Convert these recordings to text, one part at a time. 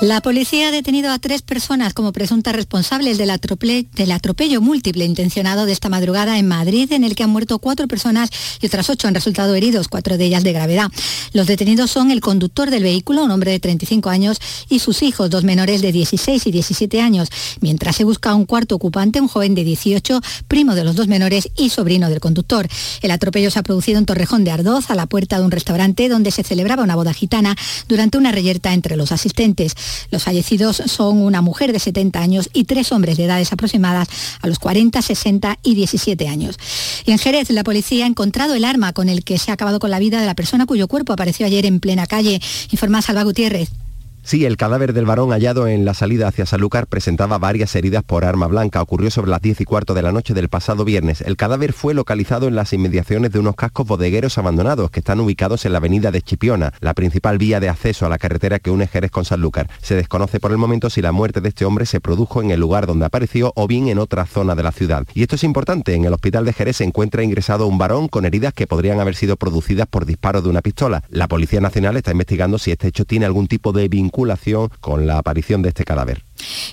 La policía ha detenido a tres personas como presuntas responsables del, atropello múltiple intencionado de esta madrugada en Madrid, en el que han muerto cuatro personas y otras ocho han resultado heridos, cuatro de ellas de gravedad. Los detenidos son el conductor del vehículo, un hombre de 35 años, y sus hijos, dos menores de 16 y 17 años, mientras se busca un cuarto ocupante, un joven de 18, primo de los dos menores y sobrino del conductor. El atropello se ha producido en Torrejón de Ardoz, a la puerta de un restaurante donde se celebraba una boda gitana durante una reyerta entre los asistentes. Los fallecidos son una mujer de 70 años y tres hombres de edades aproximadas a los 40, 60 y 17 años. Y en Jerez, la policía ha encontrado el arma con el que se ha acabado con la vida de la persona cuyo cuerpo apareció ayer en plena calle. Informa Salva Gutiérrez. Sí, el cadáver del varón hallado en la salida hacia Sanlúcar presentaba varias heridas por arma blanca. Ocurrió sobre las 10 y cuarto de la noche del pasado viernes. El cadáver fue localizado en las inmediaciones de unos cascos bodegueros abandonados que están ubicados en la avenida de Chipiona, la principal vía de acceso a la carretera que une Jerez con Sanlúcar. Se desconoce por el momento si la muerte de este hombre se produjo en el lugar donde apareció o bien en otra zona de la ciudad. Y esto es importante, en el hospital de Jerez se encuentra ingresado un varón con heridas que podrían haber sido producidas por disparo de una pistola. La Policía Nacional está investigando si este hecho tiene algún tipo de vinculación con la aparición de este cadáver.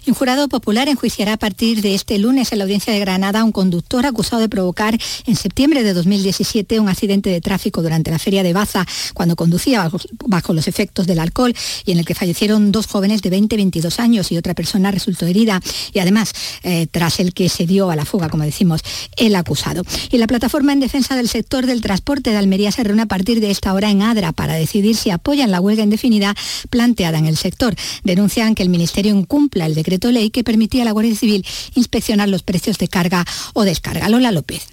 Un jurado popular enjuiciará a partir de este lunes en la audiencia de Granada a un conductor acusado de provocar en septiembre de 2017 un accidente de tráfico durante la feria de Baza, cuando conducía bajo, los efectos del alcohol y en el que fallecieron dos jóvenes de 20 y 22 años y otra persona resultó herida y además eh, tras el que se dio a la fuga, como decimos, el acusado. Y la plataforma en defensa del sector del transporte de Almería se reúne a partir de esta hora en Adra para decidir si apoyan la huelga indefinida planteada en el sector. Denuncian que el Ministerio incumple el decreto ley que permitía a la Guardia Civil inspeccionar los precios de carga o descarga. Lola López.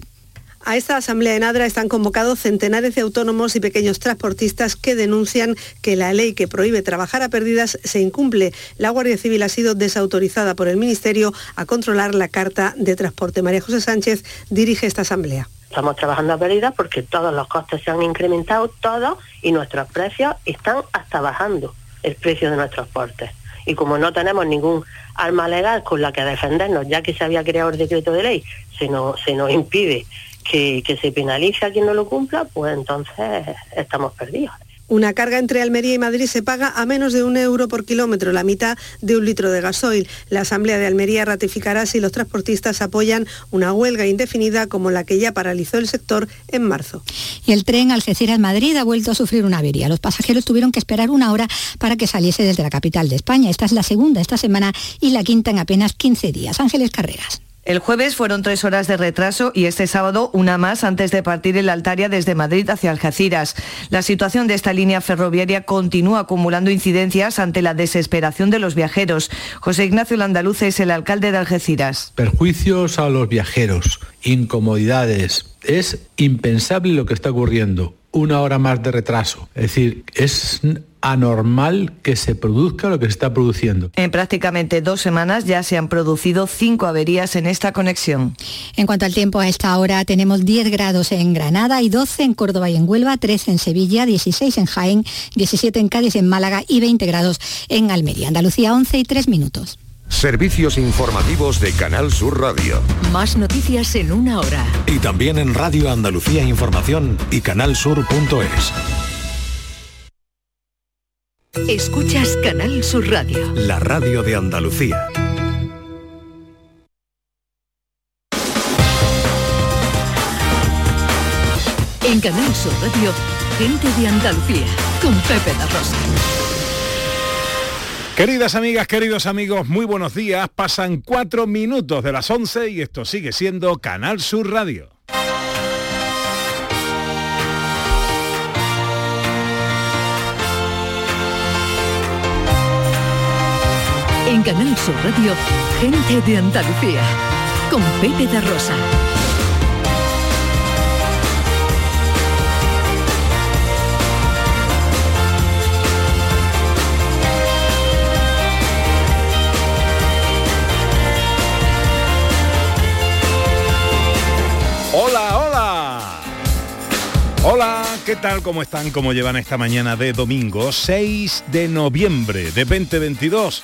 A esta asamblea en Adra están convocados centenares de autónomos y pequeños transportistas que denuncian que la ley que prohíbe trabajar a pérdidas se incumple. La Guardia Civil ha sido desautorizada por el Ministerio a controlar la carta de transporte. María José Sánchez dirige esta asamblea. Estamos trabajando a pérdidas porque todos los costes se han incrementado, todos, y nuestros precios están hasta bajando el precio de nuestros transportes y como no tenemos ningún arma legal con la que defendernos, ya que se había creado el decreto de ley, se nos, se nos impide que, que se penalice a quien no lo cumpla, pues entonces estamos perdidos. Una carga entre Almería y Madrid se paga a menos de un euro por kilómetro, la mitad de un litro de gasoil. La Asamblea de Almería ratificará si los transportistas apoyan una huelga indefinida como la que ya paralizó el sector en marzo. Y el tren Algeciras-Madrid ha vuelto a sufrir una avería. Los pasajeros tuvieron que esperar una hora para que saliese desde la capital de España. Esta es la segunda esta semana y la quinta en apenas 15 días. Ángeles Carreras. El jueves fueron tres horas de retraso y este sábado una más antes de partir el Altaria desde Madrid hacia Algeciras. La situación de esta línea ferroviaria continúa acumulando incidencias ante la desesperación de los viajeros. José Ignacio Landaluz es el alcalde de Algeciras. Perjuicios a los viajeros, incomodidades. Es impensable lo que está ocurriendo. Una hora más de retraso. Es decir, es anormal que se produzca lo que se está produciendo. En prácticamente dos semanas ya se han producido cinco averías en esta conexión. En cuanto al tiempo, a esta hora tenemos 10 grados en Granada y 12 en Córdoba y en Huelva, 13 en Sevilla, 16 en Jaén, 17 en Cádiz, en Málaga y 20 grados en Almería. Andalucía 11 y 3 minutos. Servicios informativos de Canal Sur Radio. Más noticias en una hora. Y también en Radio Andalucía Información y canalsur.es. Escuchas Canal Sur Radio. La radio de Andalucía. En Canal Sur Radio, gente de Andalucía, con Pepe la Rosa. Queridas amigas, queridos amigos, muy buenos días. Pasan cuatro minutos de las once y esto sigue siendo Canal Sur Radio. En Canal Sur Radio, gente de Andalucía, con Pepe de Rosa. Hola, hola. Hola, ¿qué tal? ¿Cómo están? ¿Cómo llevan esta mañana de domingo 6 de noviembre de 2022?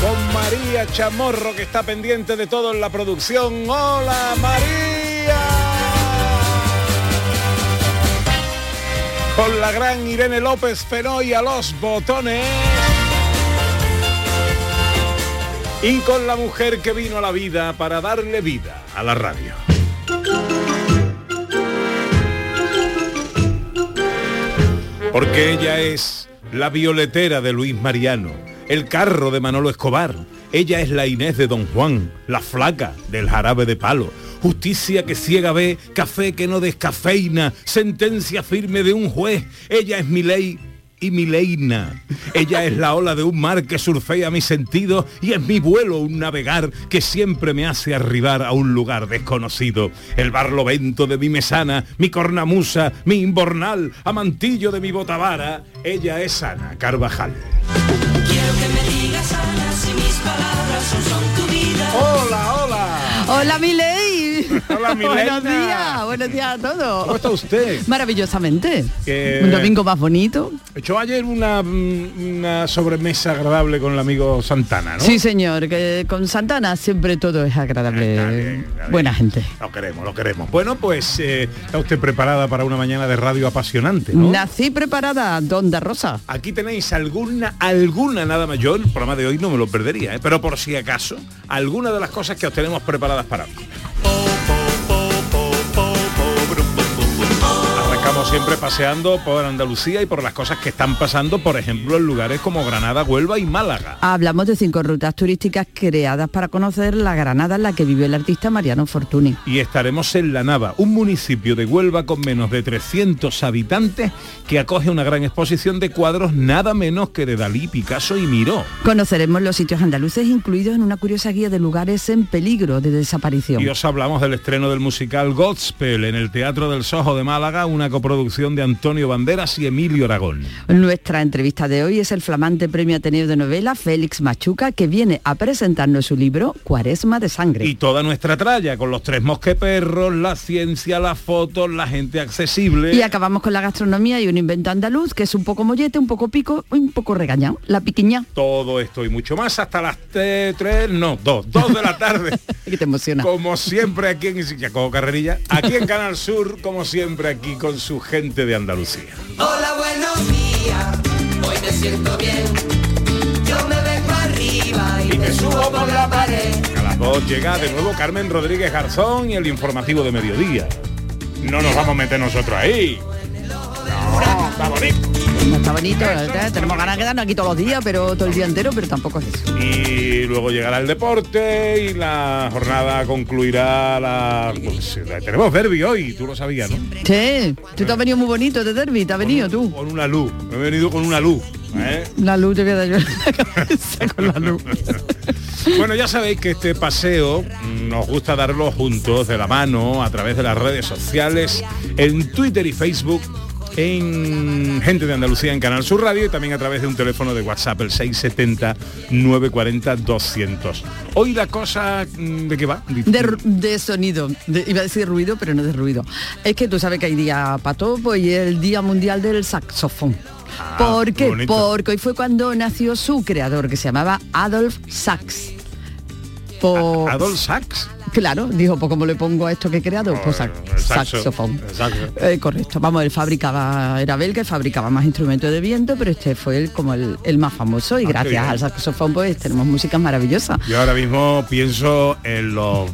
Con María Chamorro que está pendiente de todo en la producción. ¡Hola María! con la gran Irene López Fenoy a los botones. Y con la mujer que vino a la vida para darle vida a la radio. Porque ella es la violetera de Luis Mariano, el carro de Manolo Escobar. Ella es la Inés de Don Juan, la flaca del jarabe de palo justicia que ciega ve, café que no descafeina, sentencia firme de un juez, ella es mi ley y mi leina. Ella es la ola de un mar que surfea mis sentidos y es mi vuelo un navegar que siempre me hace arribar a un lugar desconocido. El barlovento de mi mesana, mi cornamusa, mi imbornal, amantillo de mi botavara. Ella es Ana Carvajal. Hola, hola. Hola, mi Hola, buenos días, buenos días a todos. ¿Cómo está usted? Maravillosamente. Un domingo más bonito. Echó ayer una, una, sobremesa agradable con el amigo Santana, ¿no? Sí, señor, que con Santana siempre todo es agradable. Buena gente. Lo queremos, lo queremos. Bueno, pues eh, está usted preparada para una mañana de radio apasionante, ¿no? Nací preparada, Donda Rosa. Aquí tenéis alguna, alguna nada más. Yo el programa de hoy no me lo perdería, ¿eh? pero por si acaso, alguna de las cosas que os tenemos preparadas para hoy. Siempre paseando por Andalucía y por las cosas que están pasando, por ejemplo, en lugares como Granada, Huelva y Málaga. Hablamos de cinco rutas turísticas creadas para conocer la Granada en la que vivió el artista Mariano Fortuny. Y estaremos en La Nava, un municipio de Huelva con menos de 300 habitantes que acoge una gran exposición de cuadros nada menos que de Dalí, Picasso y Miró. Conoceremos los sitios andaluces incluidos en una curiosa guía de lugares en peligro de desaparición. Y os hablamos del estreno del musical Godspell en el Teatro del Sojo de Málaga, una coproducción producción de Antonio Banderas y Emilio Aragón. Nuestra entrevista de hoy es el flamante premio Ateneo de novela Félix Machuca, que viene a presentarnos su libro Cuaresma de Sangre. Y toda nuestra tralla, con los tres mosqueperros, la ciencia, las fotos, la gente accesible. Y acabamos con la gastronomía y un invento andaluz, que es un poco mollete, un poco pico, un poco regañado, la piquiña. Todo esto y mucho más hasta las tres, no, dos, dos de la tarde. que te emociona. Como siempre aquí en Carrerilla, aquí en Canal Sur, como siempre aquí con su gente de Andalucía. Hola, buenos días, hoy me siento bien. Yo me vengo arriba y, me subo por la pared. A las dos llega de nuevo Carmen Rodríguez Garzón y el informativo de mediodía. No nos vamos a meter nosotros ahí. No, está bonito. No está bonito, ¿eh? tenemos ganas de quedarnos aquí todos los días, pero todo el día entero, pero tampoco es eso. Y luego llegará el deporte y la jornada concluirá la... Pues, tenemos derby hoy, tú lo sabías, ¿no? Sí, tú te has venido muy bonito de derby, te has venido tú. Con una luz, me he venido con una luz. ¿eh? La luz te queda yo con la luz. Bueno, ya sabéis que este paseo nos gusta darlo juntos, de la mano, a través de las redes sociales, en Twitter y Facebook en Gente de Andalucía en Canal Sur Radio y también a través de un teléfono de WhatsApp, el 670-940-200. Hoy la cosa, mm, ¿de qué va? De, sonido, iba a decir ruido, pero no de ruido. Es que tú sabes que hay día para todo pues, y el Día Mundial del Saxofón. Ah, ¿Por qué? Porque hoy fue cuando nació su creador, que se llamaba Adolf Sachs. ¿Adolf Sachs? Claro, dijo, pues como le pongo a esto que he creado, pues saxofón. Eh, correcto, vamos, él fabricaba, era belga, fabricaba más instrumentos de viento, pero este fue el, como el, más famoso y ah, gracias al saxofón pues tenemos música maravillosa. Yo ahora mismo pienso en los...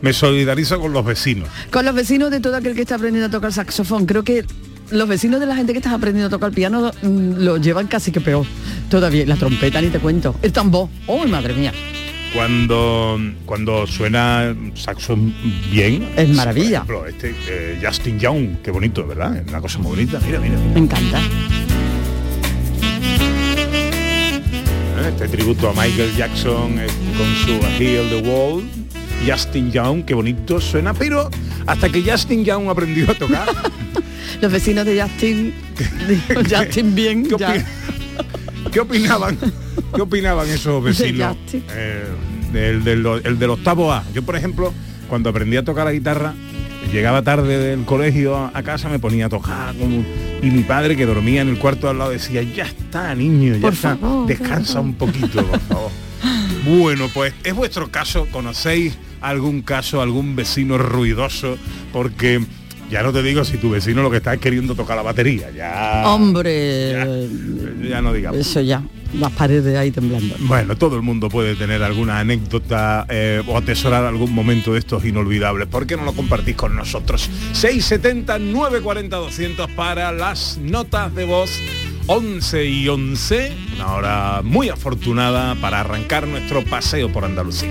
Me solidarizo con los vecinos. Con los vecinos de todo aquel que está aprendiendo a tocar saxofón. Creo que los vecinos de la gente que está aprendiendo a tocar el piano mm, lo llevan casi que peor. Todavía, la trompeta ni te cuento. El tambor, oh madre mía cuando cuando suena saxo bien. Es maravilla. Por ejemplo, este eh, Justin Young qué bonito verdad es una cosa muy bonita. Mira mira, me encanta. Eh, este tributo a Michael Jackson eh, con su Heal the Wall. Justin Young qué bonito suena pero hasta que Justin Young aprendió a tocar. Los vecinos de Justin, Justin bien, ¿Qué, ya. qué opinaban? ¿Qué opinaban esos vecinos? Eh, del, del, el del octavo A. Yo, por ejemplo, cuando aprendí a tocar la guitarra, llegaba tarde del colegio a, a casa, me ponía a tocar como- y mi padre que dormía en el cuarto al lado decía, ya está, niño, ya Por está, favor, descansa un poquito, por favor. Bueno, pues es vuestro caso, ¿conocéis algún caso, algún vecino ruidoso? Porque ya no te digo si tu vecino lo que está es queriendo tocar la batería, ya... Hombre, Ya no digamos. eso ya, las paredes ahí temblando. Bueno, todo el mundo puede tener alguna anécdota eh, o atesorar algún momento de estos inolvidables. ¿Por qué no lo compartís con nosotros? 670 940 200 para las notas de voz 11 y 11, una hora muy afortunada para arrancar nuestro paseo por Andalucía.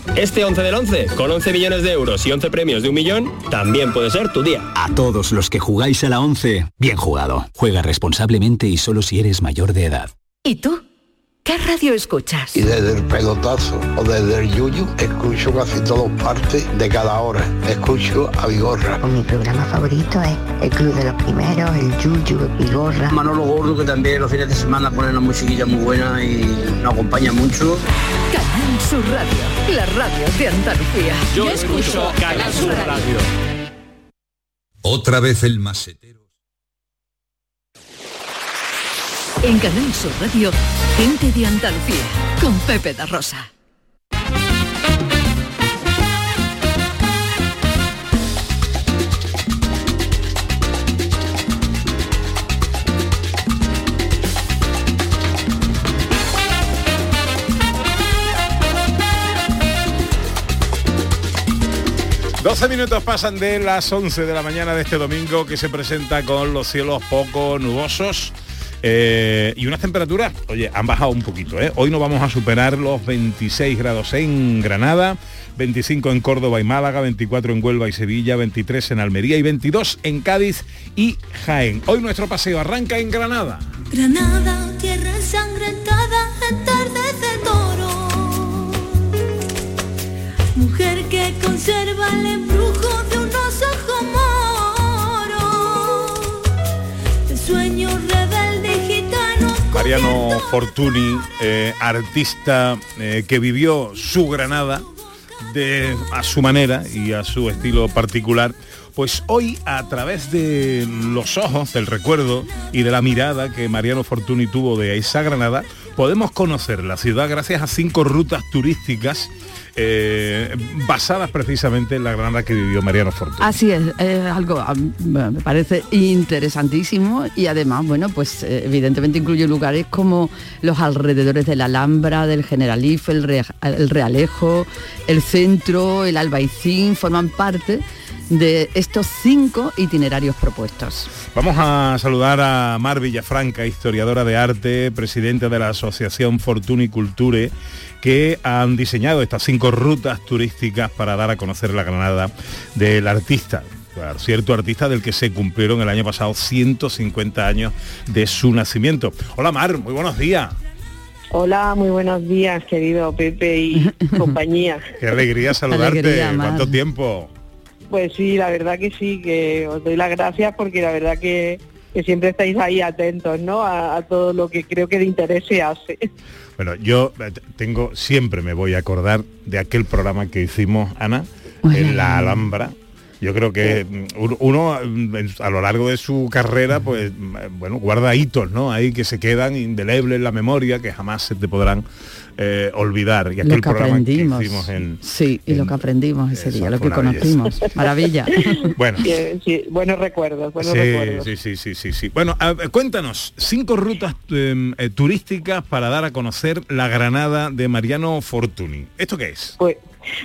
Este 11 del 11, con 11 millones de euros y 11 premios de un millón, también puede ser tu día. A todos los que jugáis a la 11, bien jugado. Juega responsablemente y solo si eres mayor de edad. ¿Y tú? ¿Qué radio escuchas? Y desde el pelotazo o desde el yuyu, escucho casi todas partes de cada hora. Escucho a Vigorra. Mi programa favorito es El Club de los Primeros, el Yuyu, Vigorra. Manolo Gordo, que también los fines de semana pone una musiquilla muy buena y nos acompaña mucho. Canal Sur Radio, la radio de Andalucía. Yo escucho Canal Sur Radio. Otra vez el macetero. En Canal Sur Radio, gente de Andalucía con Pepe da Rosa. 12 minutos pasan de las 11 de la mañana de este domingo que se presenta con los cielos poco nubosos. eh, y unas temperaturas, oye, han bajado un poquito. ¿eh? Hoy no vamos a superar los 26 grados en Granada, 25 en Córdoba y Málaga, 24 en Huelva y Sevilla, 23 en Almería y 22 en Cádiz y Jaén. Hoy nuestro paseo arranca en Granada. Granada, tierra ensangrentada, que conserva el embrujo de unos ojos moros. El sueño rebelde gitano. Mariano Fortuny, eh, artista eh, que vivió su Granada de, a su manera y a su estilo particular, pues hoy a través de los ojos, del recuerdo y de la mirada que Mariano Fortuny tuvo de esa Granada, podemos conocer la ciudad gracias a cinco rutas turísticas eh, basadas precisamente en la Granada que vivió Mariano Fortuny. Así es, es algo a mí me parece interesantísimo y además, bueno, pues eh, evidentemente incluye lugares como los alrededores de la Alhambra, del Generalife, el, Re- el Realejo, el centro, el Albaicín, forman parte de estos cinco itinerarios propuestos. Vamos a saludar a Mar Villafranca, historiadora de arte, presidente de la Asociación Fortuna y Culture, que han diseñado estas cinco rutas turísticas para dar a conocer la Granada del artista. Claro, cierto artista del que se cumplieron el año pasado 150 años de su nacimiento. Hola Mar, muy buenos días. Hola, muy buenos días, querido Pepe y compañía. Qué alegría saludarte. Alegría. ¿Cuánto tiempo? Pues sí, la verdad que sí, que os doy las gracias porque la verdad que, que siempre estáis ahí atentos, ¿no? A, a todo lo que creo que de interés se hace. Bueno, yo eh, tengo, siempre me voy a acordar de aquel programa que hicimos, Ana, en la Alhambra. Yo creo que mm, uno, mm, a lo largo de su carrera, pues, mm, bueno, guarda hitos, ¿no? Ahí que se quedan indelebles en la memoria, que jamás se te podrán eh, olvidar. Y Lo aquel que programa aprendimos. que hicimos en... Sí, y lo que aprendimos ese día, lo que belleza. conocimos. Maravilla. Bueno. Sí, sí, buenos recuerdos, buenos Sí, recuerdos. sí, sí, sí, sí, sí. Bueno, a cuéntanos, cinco rutas em, eh, turísticas para dar a conocer la Granada de Mariano Fortuny. ¿Esto qué es? Pues,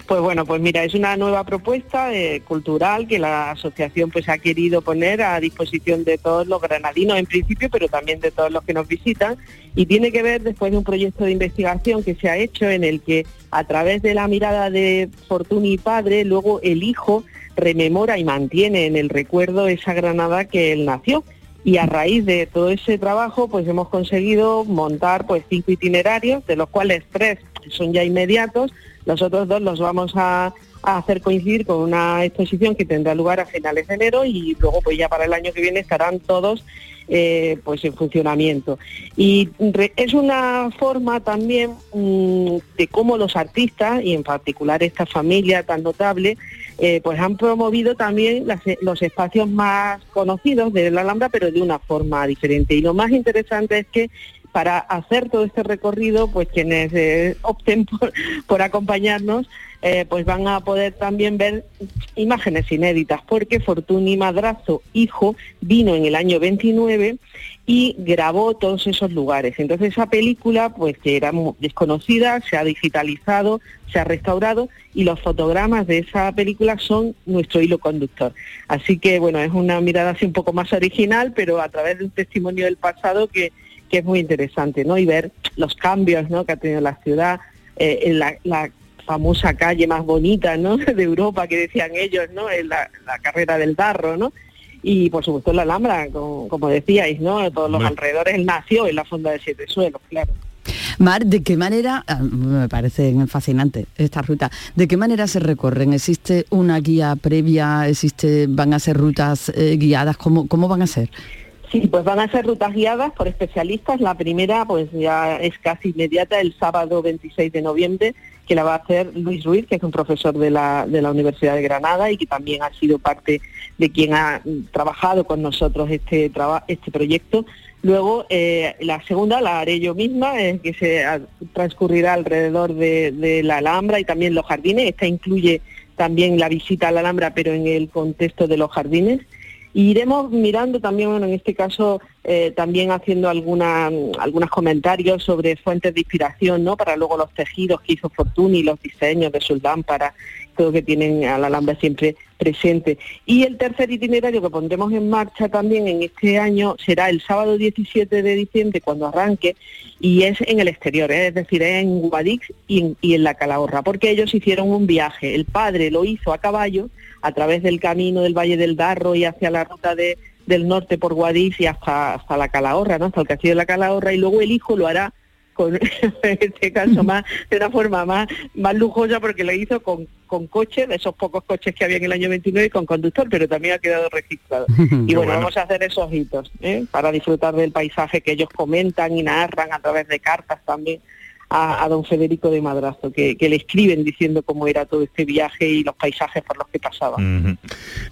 Pues bueno, pues mira, es una nueva propuesta eh, cultural que la asociación pues ha querido poner a disposición de todos los granadinos en principio, pero también de todos los que nos visitan. Y tiene que ver después de un proyecto de investigación que se ha hecho en el que a través de la mirada de Fortuny padre, luego el hijo rememora y mantiene en el recuerdo esa Granada que él nació. Y a raíz de todo ese trabajo pues hemos conseguido montar pues cinco itinerarios de los cuales tres son ya inmediatos los otros dos los vamos a, hacer coincidir con una exposición que tendrá lugar a finales de enero y luego pues ya para el año que viene estarán todos eh, pues en funcionamiento. Y es una forma también mm, de cómo los artistas, y en particular esta familia tan notable, eh, pues han promovido también los espacios más conocidos de la Alhambra, pero de una forma diferente. Y lo más interesante es que para hacer todo este recorrido, pues quienes eh, opten por, acompañarnos, eh, pues van a poder también ver imágenes inéditas, porque Fortuny Madrazo, hijo, vino en el año 29 y grabó todos esos lugares. Entonces esa película, pues que era desconocida, se ha digitalizado, se ha restaurado y los fotogramas de esa película son nuestro hilo conductor. Así que bueno, es una mirada así un poco más original, pero a través de un testimonio del pasado que que es muy interesante, ¿no? Y ver los cambios, ¿no? Que ha tenido la ciudad, eh, en la, famosa calle más bonita, ¿no? De Europa que decían ellos, ¿no? En la, carrera del Darro, ¿no? Y por supuesto la Alhambra, como, decíais, ¿no? Todos los alrededores, nació en la fonda de Siete Suelos, claro. Mar, ¿de qué manera, ah, me parece fascinante esta ruta, de qué manera se recorren? ¿Existe una guía previa? ¿Existe, van a ser rutas eh, guiadas? ¿Cómo, ¿Cómo van a ser? Sí, pues van a ser rutas guiadas por especialistas. La primera pues ya es casi inmediata, el sábado 26 de noviembre, que la va a hacer Luis Ruiz, que es un profesor de la, de la Universidad de Granada y que también ha sido parte de quien ha trabajado con nosotros este, este proyecto. Luego, eh, la segunda la haré yo misma, eh, que se transcurrirá alrededor de, de la Alhambra y también los jardines. Esta incluye también la visita a la Alhambra, pero en el contexto de los jardines iremos mirando también, bueno, en este caso, eh, también haciendo alguna, algunos comentarios sobre fuentes de inspiración, ¿no? Para luego los tejidos que hizo Fortuny, los diseños de sus lámparas, todo que tienen a la Alhambra siempre presente. Y el tercer itinerario que pondremos en marcha también en este año será el sábado 17 de diciembre cuando arranque y es en el exterior, ¿eh? es decir, en Guadix y y en la Calahorra, porque ellos hicieron un viaje. El padre lo hizo a caballo a través del camino del Valle del Darro y hacia la ruta de, del norte por Guadix y hasta, hasta la Calahorra, ¿no? hasta el castillo de la Calahorra, y luego el hijo lo hará con en este caso más de una forma más más lujosa porque lo hizo con, con coche, de esos pocos coches que había en el año 29 y con conductor, pero también ha quedado registrado. y bueno, vamos a hacer esos hitos ¿eh? para disfrutar del paisaje que ellos comentan y narran a través de cartas también a, don Federico de Madrazo, que, le escriben diciendo cómo era todo este viaje y los paisajes por los que pasaba.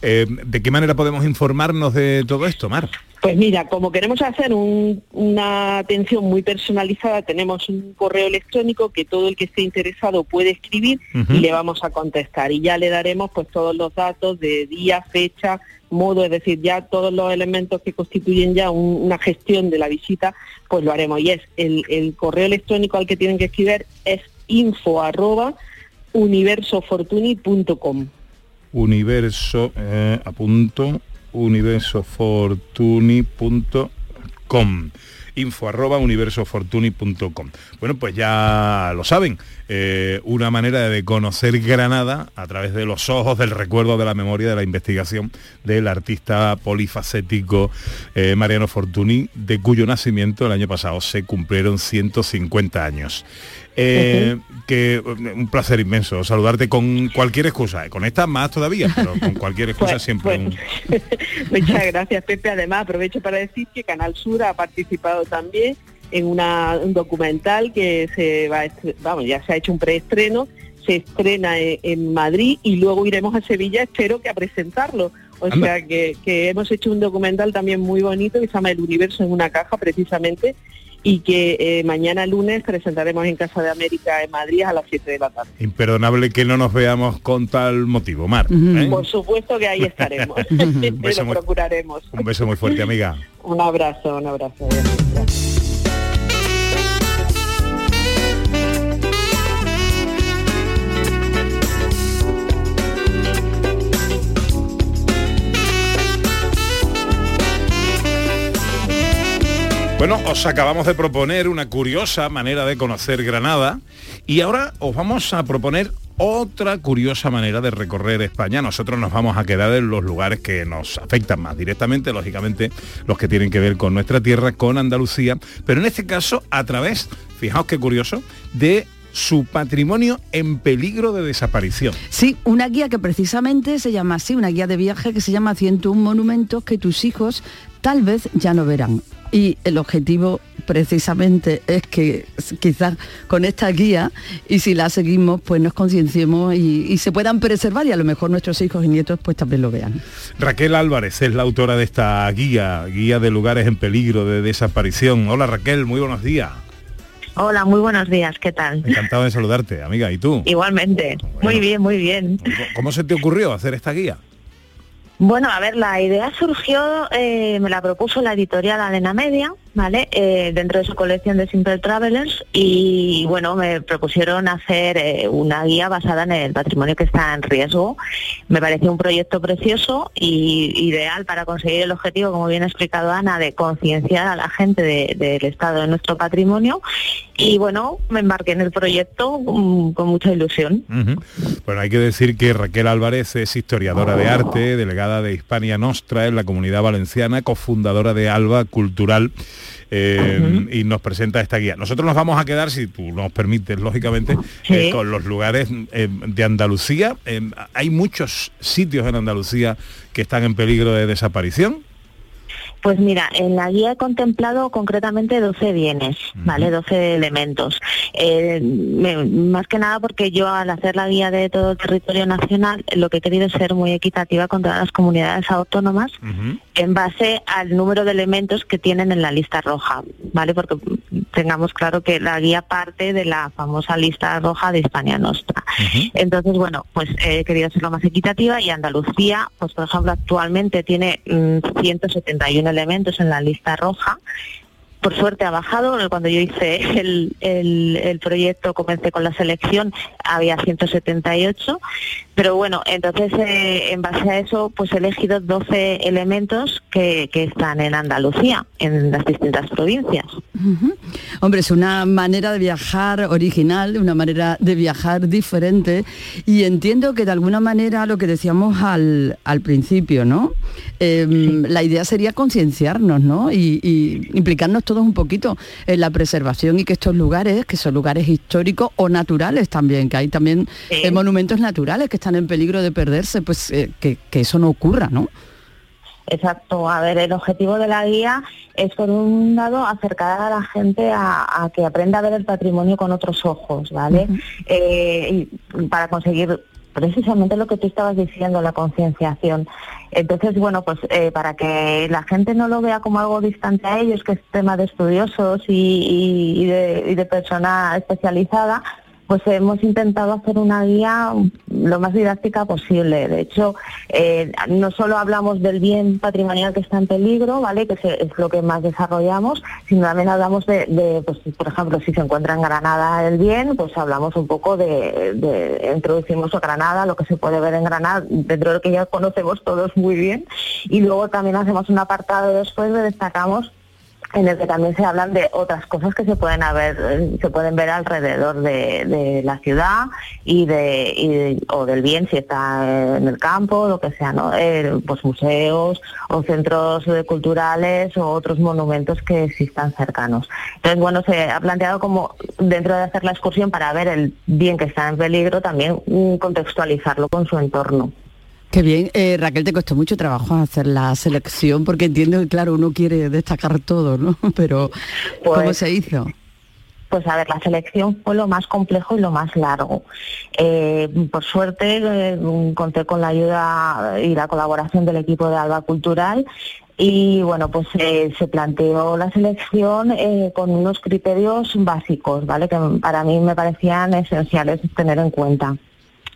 Eh, ¿De qué manera podemos informarnos de todo esto, Mar? Pues mira, como queremos hacer una atención muy personalizada, tenemos un correo electrónico que todo el que esté interesado puede escribir y le vamos a contestar. Y ya le daremos pues todos los datos de día, fecha, modo, es decir, ya todos los elementos que constituyen ya una gestión de la visita, pues lo haremos. Y es el, correo electrónico al que tienen que escribir es info arroba universofortuni.com. Universo, eh, apunto, universofortuni.com info arroba universofortuni.com. Bueno, pues ya lo saben, eh, una manera de conocer Granada a través de los ojos, del recuerdo, de la memoria, de la investigación del artista polifacético eh, Mariano Fortuny, de cuyo nacimiento el año pasado se cumplieron 150 años. Eh, que un placer inmenso saludarte con cualquier excusa, con esta más todavía, pero con cualquier excusa siempre. Muchas gracias Pepe, además aprovecho para decir que Canal Sur ha participado también en un documental que se va, vamos, ya se ha hecho un preestreno, se estrena en, Madrid y luego iremos a Sevilla, espero que a presentarlo. O sea que, que hemos hecho un documental también muy bonito que se llama El Universo en una caja precisamente y que eh, mañana lunes presentaremos en Casa de América en Madrid a las 7 de la tarde. Imperdonable que no nos veamos con tal motivo, Mar. ¿eh? Por supuesto que ahí estaremos. un beso muy, procuraremos. Un beso muy fuerte, amiga. un abrazo, un abrazo. Bueno, os acabamos de proponer una curiosa manera de conocer Granada y ahora os vamos a proponer otra curiosa manera de recorrer España. Nosotros nos vamos a quedar en los lugares que nos afectan más directamente, lógicamente los que tienen que ver con nuestra tierra, con Andalucía, pero en este caso a través, fijaos qué curioso, de su patrimonio en peligro de desaparición. Sí, una guía que precisamente se llama así, una guía de viaje que se llama 101 monumentos que tus hijos tal vez ya no verán. Y el objetivo precisamente es que quizás con esta guía y si la seguimos pues nos concienciemos y, y, se puedan preservar y a lo mejor nuestros hijos y nietos pues también lo vean. Raquel Álvarez es la autora de esta guía, guía de lugares en peligro de desaparición. Hola Raquel, muy buenos días. Hola, muy buenos días, ¿qué tal? Encantado de saludarte, amiga. ¿Y tú? Igualmente. Bueno, muy bien, muy bien. ¿Cómo se te ocurrió hacer esta guía? Bueno, a ver, la idea surgió, eh, me la propuso la editorial Alena Media, ¿vale? Eh, dentro de su colección de Simple Travelers y bueno, me propusieron hacer eh, una guía basada en el patrimonio que está en riesgo. Me pareció un proyecto precioso y ideal para conseguir el objetivo, como bien ha explicado Ana, de concienciar a la gente del estado de nuestro patrimonio y bueno, me embarqué en el proyecto um, con mucha ilusión. Bueno, hay que decir que Raquel Álvarez es historiadora de arte, delegada de Hispania Nostra en la comunidad valenciana, cofundadora de Alba Cultural. Eh, uh -huh. y nos presenta esta guía. Nosotros nos vamos a quedar, si tú nos permites, lógicamente, ¿Sí? eh, con los lugares eh, de Andalucía. hay muchos sitios en Andalucía que están en peligro de desaparición. Pues mira, en la guía he contemplado concretamente 12 bienes, ¿vale? 12 elementos. Eh, me, más que nada porque yo al hacer la guía de todo el territorio nacional lo que he querido es ser muy equitativa con todas las comunidades autónomas uh -huh. En base al número de elementos que tienen en la lista roja, ¿vale? Porque tengamos claro que la guía parte de la famosa lista roja de Hispania Nostra. Uh -huh. Entonces, bueno, pues he querido ser lo más equitativa y Andalucía, pues por ejemplo, actualmente tiene mm, 171 elementos en la lista roja. Por suerte ha bajado, cuando yo hice el, el, el proyecto, comencé con la selección, había 178, pero bueno, entonces eh, en base a eso pues he elegido 12 elementos que, que, están en Andalucía, en las distintas provincias. Uh -huh. Hombre, es una manera de viajar original, una manera de viajar diferente y entiendo que de alguna manera lo que decíamos al, al principio, ¿no? Eh, sí. La idea sería concienciarnos, ¿no? Y, y implicarnos todos un poquito en la preservación y que estos lugares, que son lugares históricos o naturales también, que hay también sí. eh, monumentos naturales que están en peligro de perderse, pues eh, que, que, eso no ocurra, ¿no? Exacto, a ver, el objetivo de la guía es por un lado acercar a la gente a, a que aprenda a ver el patrimonio con otros ojos, ¿vale? Uh -huh. eh, y para conseguir precisamente lo que tú estabas diciendo, la concienciación. Entonces, bueno, pues eh, para que la gente no lo vea como algo distante a ellos, que es tema de estudiosos y, y, y, de, y de persona especializada, pues hemos intentado hacer una guía lo más didáctica posible. De hecho, eh, no solo hablamos del bien patrimonial que está en peligro, ¿vale? Que es lo que más desarrollamos, sino también hablamos de, de pues, por ejemplo, si se encuentra en Granada el bien, pues hablamos un poco de, de, introducimos a Granada, lo que se puede ver en Granada, dentro de lo que ya conocemos todos muy bien, y luego también hacemos un apartado después de destacamos en el que también se hablan de otras cosas que se pueden haber, se pueden ver alrededor de, la ciudad y de, o del bien si está en el campo, lo que sea, ¿no? Eh, pues museos o centros culturales o otros monumentos que existan cercanos. Entonces, bueno, se ha planteado como dentro de hacer la excursión para ver el bien que está en peligro, también contextualizarlo con su entorno. Qué bien. Eh, Raquel, te costó mucho trabajo hacer la selección porque entiendo que, claro, uno quiere destacar todo, ¿no? Pero, pues, ¿cómo se hizo? Pues a ver, la selección fue lo más complejo y lo más largo. Eh, por suerte eh, conté con la ayuda y la colaboración del equipo de Alba Cultural y bueno, pues eh, se planteó la selección eh, con unos criterios básicos, ¿vale? Que para mí me parecían esenciales tener en cuenta.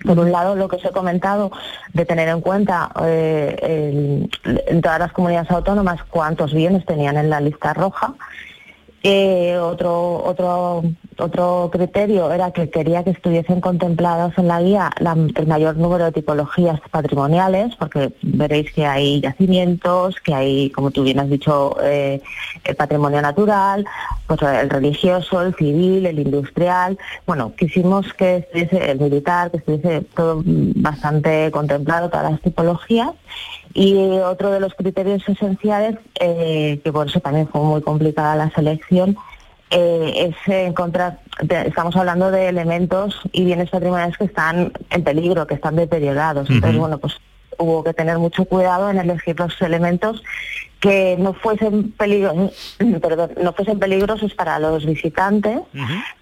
Por un lado, lo que os he comentado de tener en cuenta eh, en todas las comunidades autónomas cuántos bienes tenían en la lista roja. Eh, otro otro otro criterio era que quería que estuviesen contemplados en la guía el mayor número de tipologías patrimoniales, porque veréis que hay yacimientos, que hay, como tú bien has dicho, eh, el patrimonio natural, pues el religioso, el civil, el industrial. Bueno, quisimos que estuviese el militar, que estuviese todo bastante contemplado, todas las tipologías. Y otro de los criterios esenciales, eh, que por eso también fue muy complicada la selección, eh, es encontrar, estamos hablando de elementos y bienes patrimoniales que están en peligro, que están deteriorados. Entonces, bueno, pues hubo que tener mucho cuidado en elegir los elementos que no fuesen peligros, perdón, no fuesen peligrosos para los visitantes,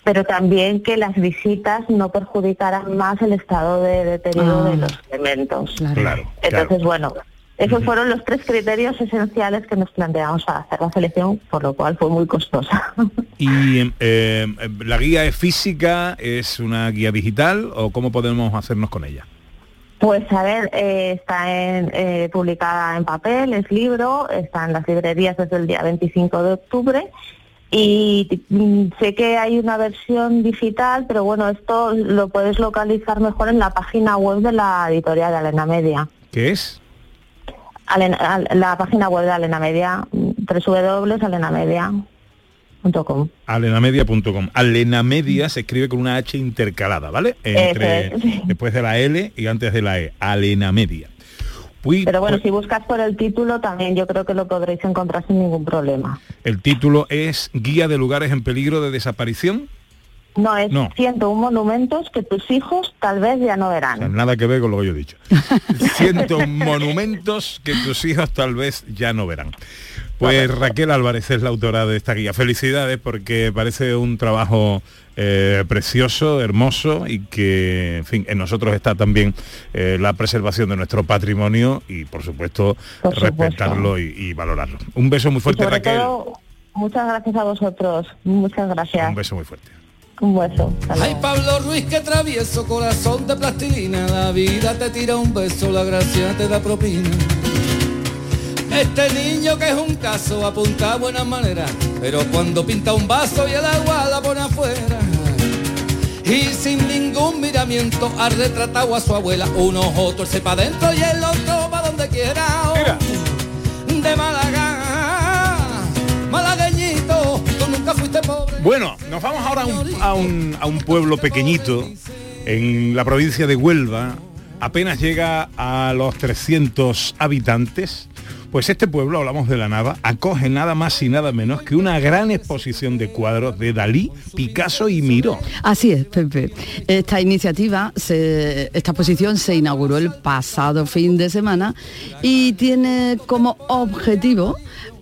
pero también que las visitas no perjudicaran más el estado de deterioro Ah. de los elementos. Claro, Entonces, bueno, esos fueron los tres criterios esenciales que nos planteamos para hacer la selección, por lo cual fue muy costosa. ¿Y eh, la guía es física, es una guía digital o cómo podemos hacernos con ella? Pues a ver, eh, está en, eh, publicada en papel, es libro, está en las librerías desde el día 25 de octubre y mm, sé que hay una versión digital, pero bueno, esto lo puedes localizar mejor en la página web de la editorial de Alena Media. ¿Qué es? La página web de Alena Media, www.alenamedia.com. alenamedia.com. Alenamedia se escribe con una H intercalada, ¿vale? Entre, después de la L y antes de la E. Alenamedia. Pues, Pero bueno, si buscas por el título también yo creo que lo podréis encontrar sin ningún problema. El título es Guía de lugares en peligro de desaparición. No, es No. 101 monumentos que tus hijos tal vez ya no verán. Nada que ver con lo que yo he dicho. Cientos monumentos que tus hijos tal vez ya no verán. Pues Raquel Álvarez es la autora de esta guía. Felicidades porque parece un trabajo eh, precioso, hermoso y que, en fin, en nosotros está también eh, la preservación de nuestro patrimonio y, por supuesto, Por supuesto. respetarlo y, y valorarlo. Un beso muy fuerte, Raquel. todo, muchas gracias a vosotros. Muchas gracias. Un beso muy fuerte. Un beso. Ay. Pablo Ruiz, que travieso, corazón de plastilina. La vida te tira un beso, la gracia te da propina. Este niño que es un caso apunta a buenas maneras, pero cuando pinta un vaso y el agua la pone afuera. Y sin ningún miramiento ha retratado a su abuela. Un ojo torce para adentro y el otro para donde quiera. De Málaga, Bueno, nos vamos ahora a un, pueblo pequeñito en la provincia de Huelva. Apenas llega a los 300 habitantes. Pues este pueblo, hablamos de la Nava, acoge nada más y nada menos que una gran exposición de cuadros de Dalí, Picasso y Miró. Así es, Pepe. Esta iniciativa, esta exposición se inauguró el pasado fin de semana y tiene como objetivo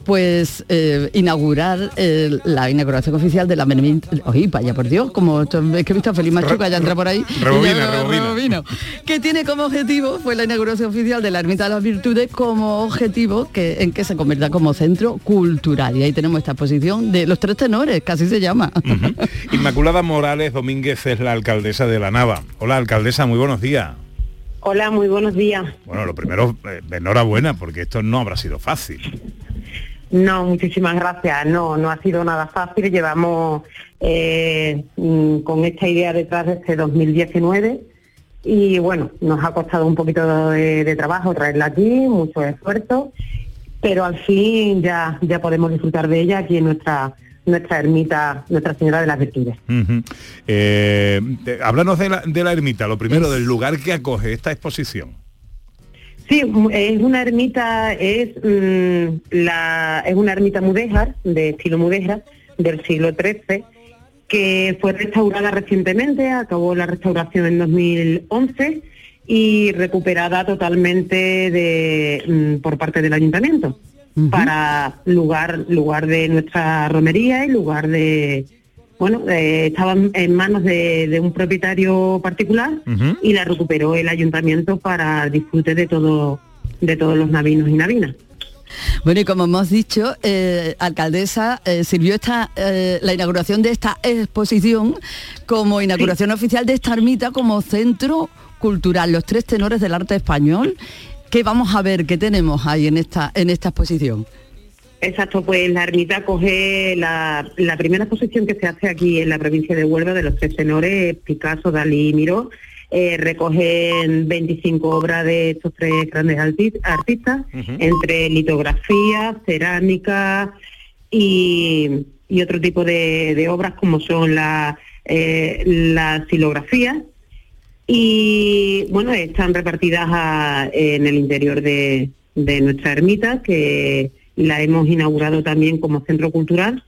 pues eh, inaugurar eh, la inauguración oficial de la Ermita. Oye, vaya por Dios, como esto- es que he visto a Feliz Machuca ya entra por ahí. ya rebobina, rebobina. Que tiene como objetivo, fue la inauguración oficial de la Ermita de las Virtudes, como objetivo que, en que se convierta como centro cultural. Y ahí tenemos esta exposición de los tres tenores, que así se llama. Inmaculada Morales Domínguez es la alcaldesa de la Nava. Hola, alcaldesa, muy buenos días. Hola, muy buenos días. Bueno, lo primero, eh, enhorabuena, porque esto no habrá sido fácil. No, muchísimas gracias. No, no ha sido nada fácil. Llevamos eh, mm, con esta idea detrás desde 2019 y bueno, nos ha costado un poquito de, de trabajo traerla aquí, mucho esfuerzo, pero al fin ya, ya podemos disfrutar de ella aquí en nuestra nuestra ermita, Nuestra Señora de las Virtudes. Eh, háblanos de la, de la ermita, lo primero, del lugar que acoge esta exposición. Sí, es una ermita, es mm, la es una ermita mudéjar, de estilo mudéjar, del siglo XIII, que fue restaurada recientemente, acabó la restauración en 2011 y recuperada totalmente de, mm, por parte del ayuntamiento para lugar lugar de nuestra romería y lugar de bueno eh, estaba en- manos de, de un propietario particular y la recuperó el ayuntamiento para disfrute de todo de todos los navinos y navinas. Bueno, y como hemos dicho, eh, alcaldesa, eh, sirvió esta, eh, la inauguración de esta exposición como inauguración oficial de esta ermita como centro cultural, los tres tenores del arte español. ¿Qué vamos a ver? ¿Qué tenemos ahí en esta, en esta exposición? Exacto, pues la ermita coge la, la primera exposición que se hace aquí en la provincia de Huelva de los tres tenores, Picasso, Dalí y Miró, eh, recogen 25 obras de estos tres grandes arti- artistas, entre litografía, cerámica y, y otro tipo de, de obras como son la, eh, las silografías. Y bueno, están repartidas a- en el interior de, de nuestra ermita, que la hemos inaugurado también como centro cultural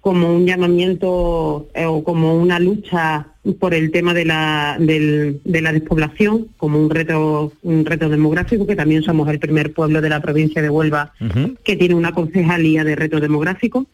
como un llamamiento eh, o como una lucha por el tema de la, del- de la despoblación, como un reto, un reto demográfico, que también somos el primer pueblo de la provincia de Huelva que tiene una concejalía de reto demográfico.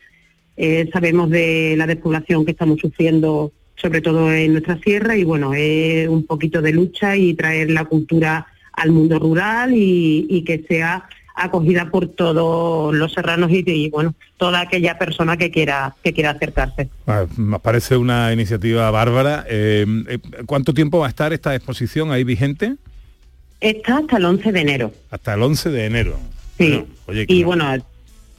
Eh, sabemos de la despoblación que estamos sufriendo, sobre todo en nuestra sierra, y bueno, es un poquito de lucha y traer la cultura al mundo rural y, y que sea acogida por todos los serranos y, y, bueno, toda aquella persona que quiera que quiera acercarse. Ah, Me parece una iniciativa bárbara. Eh, eh, ¿Cuánto tiempo va a estar esta exposición ahí vigente? Está hasta el 11 de enero. Hasta el 11 de enero. Sí. Bueno, oye, y bueno,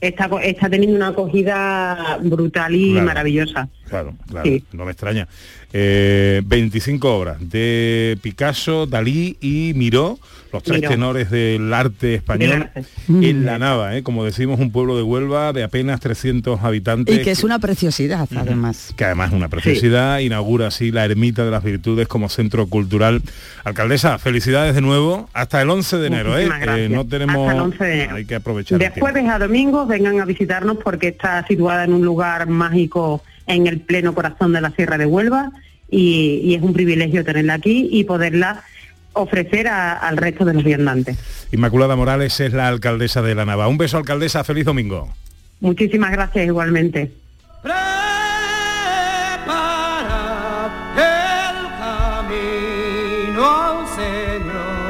está, está teniendo una acogida brutal y Claro. maravillosa. Claro, claro, Sí. no me extraña. Eh, 25 obras de Picasso, Dalí y Miró, los tres Miró. tenores del arte español. Mm. en la Nava, ¿eh? como decimos, un pueblo de Huelva de apenas 300 habitantes. Y que es una preciosidad, además. que además es una preciosidad, inaugura así la Ermita de las Virtudes como centro cultural. Alcaldesa, felicidades de nuevo, hasta el 11 de enero, ¿eh? No tenemos... Hasta el 11 de enero. Hay que aprovechar De jueves a domingo vengan a visitarnos porque está situada en un lugar mágico en el pleno corazón de la Sierra de Huelva y, y es un privilegio tenerla aquí y poderla ofrecer a- al resto de los viandantes. Inmaculada Morales es la alcaldesa de la Nava. Un beso, alcaldesa, feliz domingo. Muchísimas gracias igualmente. el camino al Señor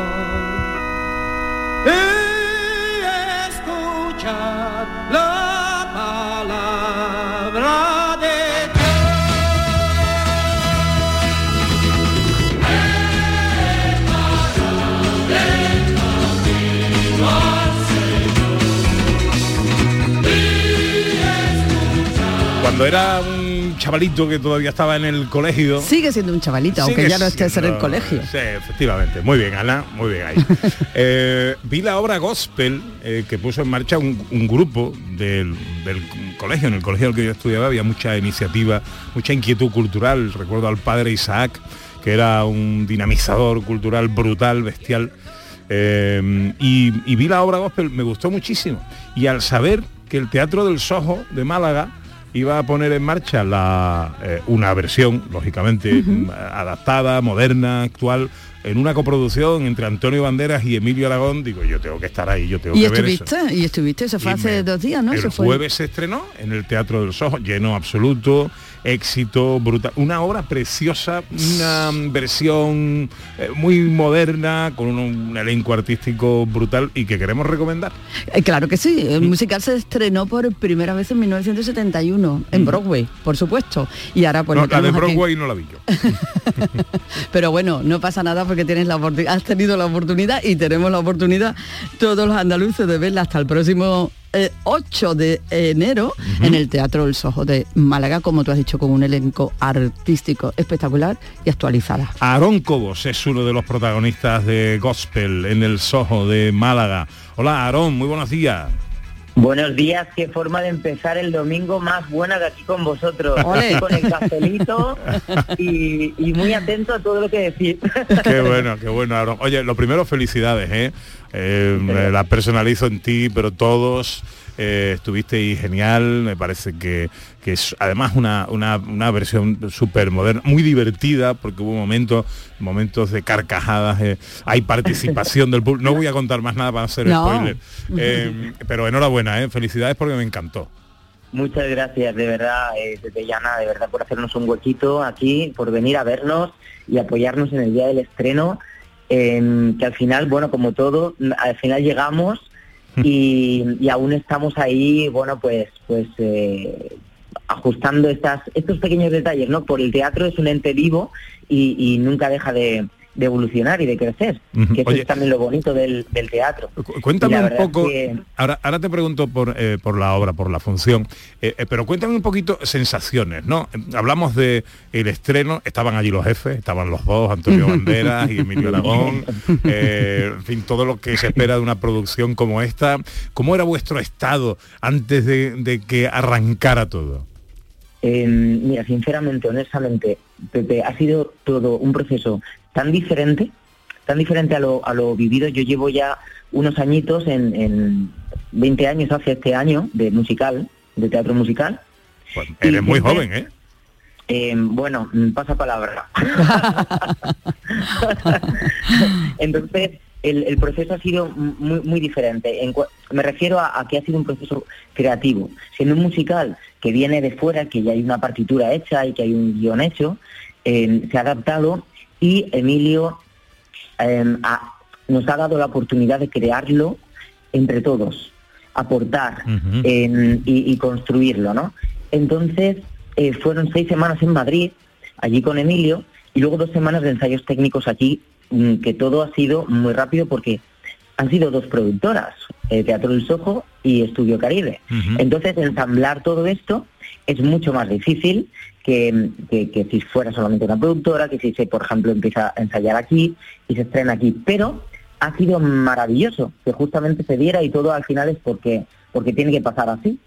Cuando era un chavalito que todavía estaba en el colegio... Sigue siendo un chavalito, aunque ya no estés en el siendo- colegio. Sí, efectivamente. Muy bien, Ana, muy bien ahí. Eh, vi la obra Gospel eh, que puso en marcha un, un grupo del, del colegio, en el colegio en el que yo estudiaba había mucha iniciativa, mucha inquietud cultural. Recuerdo al padre Isaac, que era un dinamizador cultural brutal, bestial. Eh, y, y vi la obra Gospel, me gustó muchísimo. Y al saber que el Teatro del Soho de Málaga iba a poner en marcha la, eh, una versión, lógicamente, mm, adaptada, moderna, actual, en una coproducción entre Antonio Banderas y Emilio Aragón, digo, yo tengo que estar ahí, yo tengo Y que ver eso. estuviste, y estuviste, eso fue Y hace me- dos días, ¿no? El fue- jueves se estrenó en el Teatro del Soho, lleno absoluto, éxito brutal, una obra preciosa, una mm, versión eh, muy moderna, con un, un elenco artístico brutal y que queremos recomendar. Eh, claro que sí, el musical se estrenó por primera vez en 1971, en Broadway, por supuesto. Y ahora pues No, la de tenemos aquí. Broadway no la vi yo. Pero bueno, no pasa nada porque tienes la has tenido la oportunidad y tenemos la oportunidad todos los andaluces de verla hasta el próximo eh, 8 de enero en el Teatro del Sojo de Málaga, como tú has dicho, con un elenco artístico espectacular y actualizada. Aarón Cobos es uno de los protagonistas de Gospel en el Soho de Málaga. Hola Aarón, muy buenos días. Buenos días, qué forma de empezar el domingo más buena de aquí con vosotros. Ole. Con el cafelito y, y muy atento a todo lo que decís. Qué bueno, qué bueno, Aarón. Oye, lo primero, felicidades, ¿eh? Eh, me la personalizo en ti, pero todos eh, estuvisteis genial, me parece que, que es además una, una, una versión súper moderna, muy divertida, porque hubo momentos, momentos de carcajadas, eh, hay participación del público, no voy a contar más nada para hacer No. spoiler, Eh, pero enhorabuena, ¿eh? felicidades porque me encantó. Muchas gracias, de verdad, eh, desde Llana, de verdad, por hacernos un huequito aquí, por venir a vernos y apoyarnos en el día del estreno, que al final, bueno, como todo, al final llegamos y, y aún estamos ahí, bueno, pues, pues eh, ajustando estas, estos pequeños detalles, ¿no? Por el teatro es un ente vivo y, y nunca deja de, de evolucionar y de crecer, que eso es también lo bonito del, teatro. Cuéntame un poco, ahora, ahora te pregunto por, eh, por la obra, por la función, eh, eh, pero cuéntame un poquito sensaciones, ¿no? Hablamos de el estreno, estaban allí los jefes, estaban los dos, Antonio Banderas y Emilio Aragón, en fin, todo lo que se espera de una producción como esta. ¿Cómo era vuestro estado antes de que arrancara todo? mira, sinceramente, honestamente, Pepe, ha sido todo un proceso tan diferente, tan diferente a lo, a lo vivido. Yo llevo ya unos añitos, en, 20 años hace este año, de musical, de teatro musical. Pues eres muy joven, ¿eh? ¿eh? bueno, pasa palabra. Entonces, el, proceso ha sido muy, muy diferente. me refiero a, que ha sido un proceso creativo. Siendo un musical que viene de fuera, que ya hay una partitura hecha y que hay un guion hecho, eh, se ha adaptado y Emilio em, nos ha dado la oportunidad de crearlo entre todos, aportar em, y, construirlo, ¿no? Entonces, eh, fueron seis semanas en Madrid, allí con Emilio, y luego dos semanas de ensayos técnicos aquí, mm, que todo ha sido muy rápido porque han sido dos productoras, eh, Teatro del Sojo y Estudio Caribe. Entonces, ensamblar todo esto es mucho más difícil que, si fuera solamente una productora, que si se, por ejemplo, empieza a ensayar aquí y se estrena aquí. Pero ha sido maravilloso que justamente se diera y todo al final es porque, porque tiene que pasar así.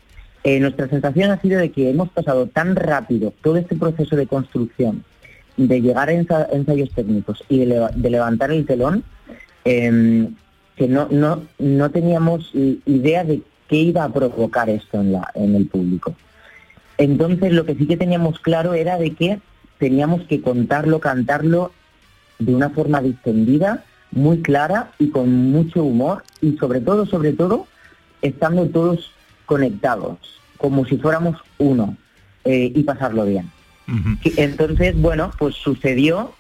Eh, nuestra sensación ha sido de que hemos pasado tan rápido todo este proceso de construcción, de llegar a ensayos técnicos y de, levantar el telón, em, que no, no, no teníamos idea de qué iba a provocar esto en, la, en el público. Entonces lo que sí que teníamos claro era de que teníamos que contarlo, cantarlo de una forma distendida, muy clara y con mucho humor y sobre todo, sobre todo, estando todos conectados, como si fuéramos uno eh, y pasarlo bien. Entonces, bueno, pues sucedió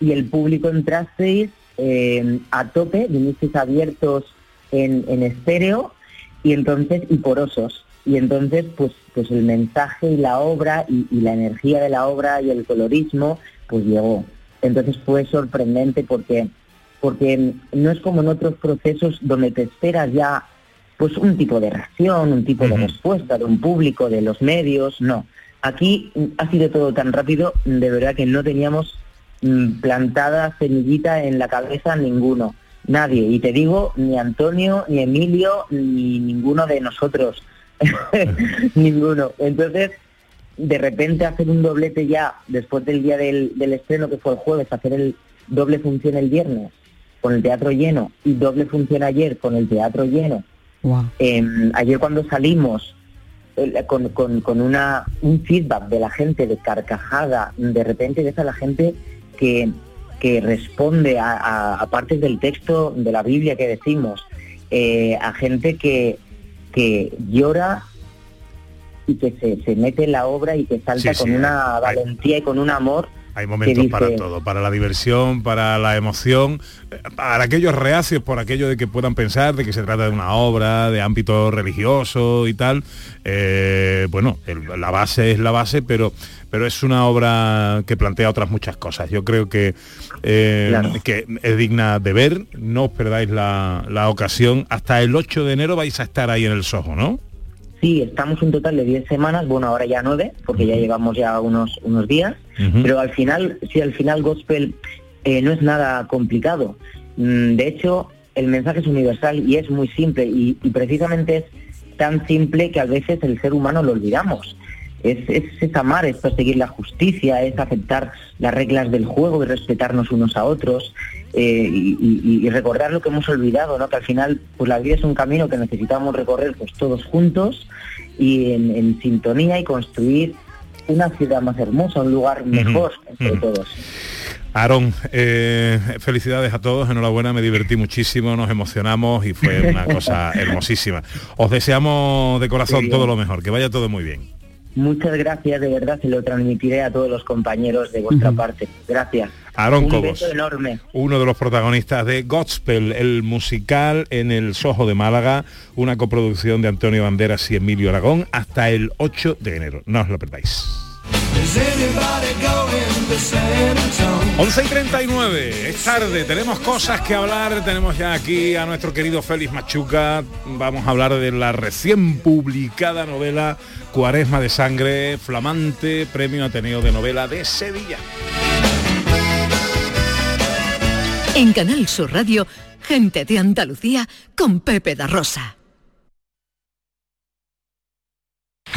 y el público entrasteis eh, a tope, vinisteis abiertos en, en estéreo y entonces y porosos. Y entonces pues pues el mensaje y la obra y, la energía de la obra y el colorismo pues llegó. Entonces fue sorprendente porque porque no es como en otros procesos donde te esperas ya pues un tipo de reacción un tipo de respuesta de un público de los medios no. Aquí ha sido todo tan rápido de verdad que no teníamos plantada semillita en la cabeza ninguno nadie y te digo ni Antonio ni Emilio ni ninguno de nosotros Ninguno. Entonces, de repente hacer un doblete ya, después del día del, estreno, que fue el jueves, hacer el doble función el viernes con el teatro lleno y doble función ayer con el teatro lleno. Em, ayer cuando salimos con, con, una, un feedback de la gente de carcajada, de repente ves a la gente que, que responde a, partes del texto de la Biblia que decimos, eh, a gente que, que llora y que se, se mete en la obra y que salta con una valentía y con un amor hay momentos para todo, para la diversión, para la emoción, para aquellos reacios por aquello de que puedan pensar de que se trata de una obra de ámbito religioso y tal. Eh, bueno, la base es la base, pero, pero es una obra que plantea otras muchas cosas. Yo creo que, eh, que es digna de ver, no os perdáis la, la ocasión. Hasta el 8 de enero vais a estar ahí en el Soho, ¿no? Sí, estamos un total de 10 semanas, bueno, ahora ya 9, porque ya llevamos ya unos, unos días, pero al final, sí, al final gospel eh, no es nada complicado. Mm, de hecho, el mensaje es universal y es muy simple y, precisamente es tan simple que a veces el ser humano lo olvidamos. Es, es, amar, es perseguir la justicia, es aceptar las reglas del juego y respetarnos unos a otros eh, y, recordar lo que hemos olvidado, ¿no? que al final pues la vida es un camino que necesitamos recorrer pues todos juntos y en, sintonía y construir una ciudad más hermosa, un lugar mejor entre todos. Aarón, eh, felicidades a todos, enhorabuena, me divertí muchísimo, nos emocionamos y fue una cosa hermosísima. Os deseamos de corazón todo lo mejor, que vaya todo muy bien. Muchas gracias, de verdad, se lo transmitiré a todos los compañeros de vuestra parte. Gracias. Aaron Un Cobos, beso enorme. uno de los protagonistas de Gospel, el musical en el Sojo de Málaga, una coproducción de Antonio Banderas y Emilio Aragón, hasta el 8 de enero. No os lo perdáis. 11 y 39, es tarde, tenemos cosas que hablar, tenemos ya aquí a nuestro querido Félix Machuca, vamos a hablar de la recién publicada novela Cuaresma de Sangre, flamante premio Ateneo de Novela de Sevilla. En Canal Sur Radio, gente de Andalucía con Pepe da Rosa.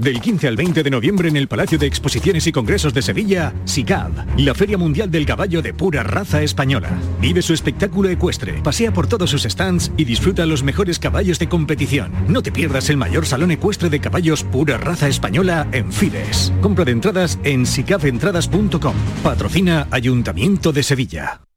Del 15 al 20 de noviembre en el Palacio de Exposiciones y Congresos de Sevilla, SICAV, la Feria Mundial del Caballo de pura raza española. Vive su espectáculo ecuestre, pasea por todos sus stands y disfruta los mejores caballos de competición. No te pierdas el mayor salón ecuestre de caballos pura raza española en Fides. Compra de entradas en sicaventradas.com. Patrocina Ayuntamiento de Sevilla.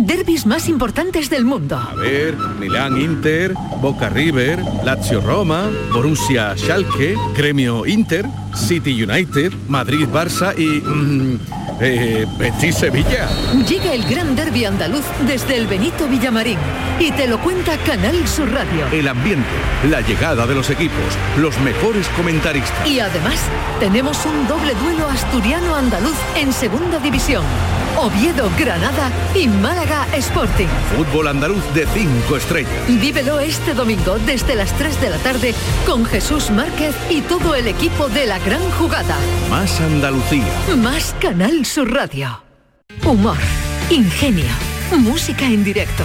Derbis más importantes del mundo. A ver, Milán Inter, Boca River, Lazio Roma, Borussia Schalke, Gremio Inter, City United, Madrid Barça y mm, eh, Betis Sevilla. Llega el gran derby andaluz desde el Benito Villamarín y te lo cuenta Canal Sur Radio. El ambiente, la llegada de los equipos, los mejores comentaristas. Y además tenemos un doble duelo asturiano-andaluz en segunda división. Oviedo, Granada y Málaga Sporting. Fútbol andaluz de cinco estrellas. Vívelo este domingo desde las 3 de la tarde con Jesús Márquez y todo el equipo de la gran jugada. Más Andalucía. Más Canal Sur Radio. Humor, ingenio, música en directo,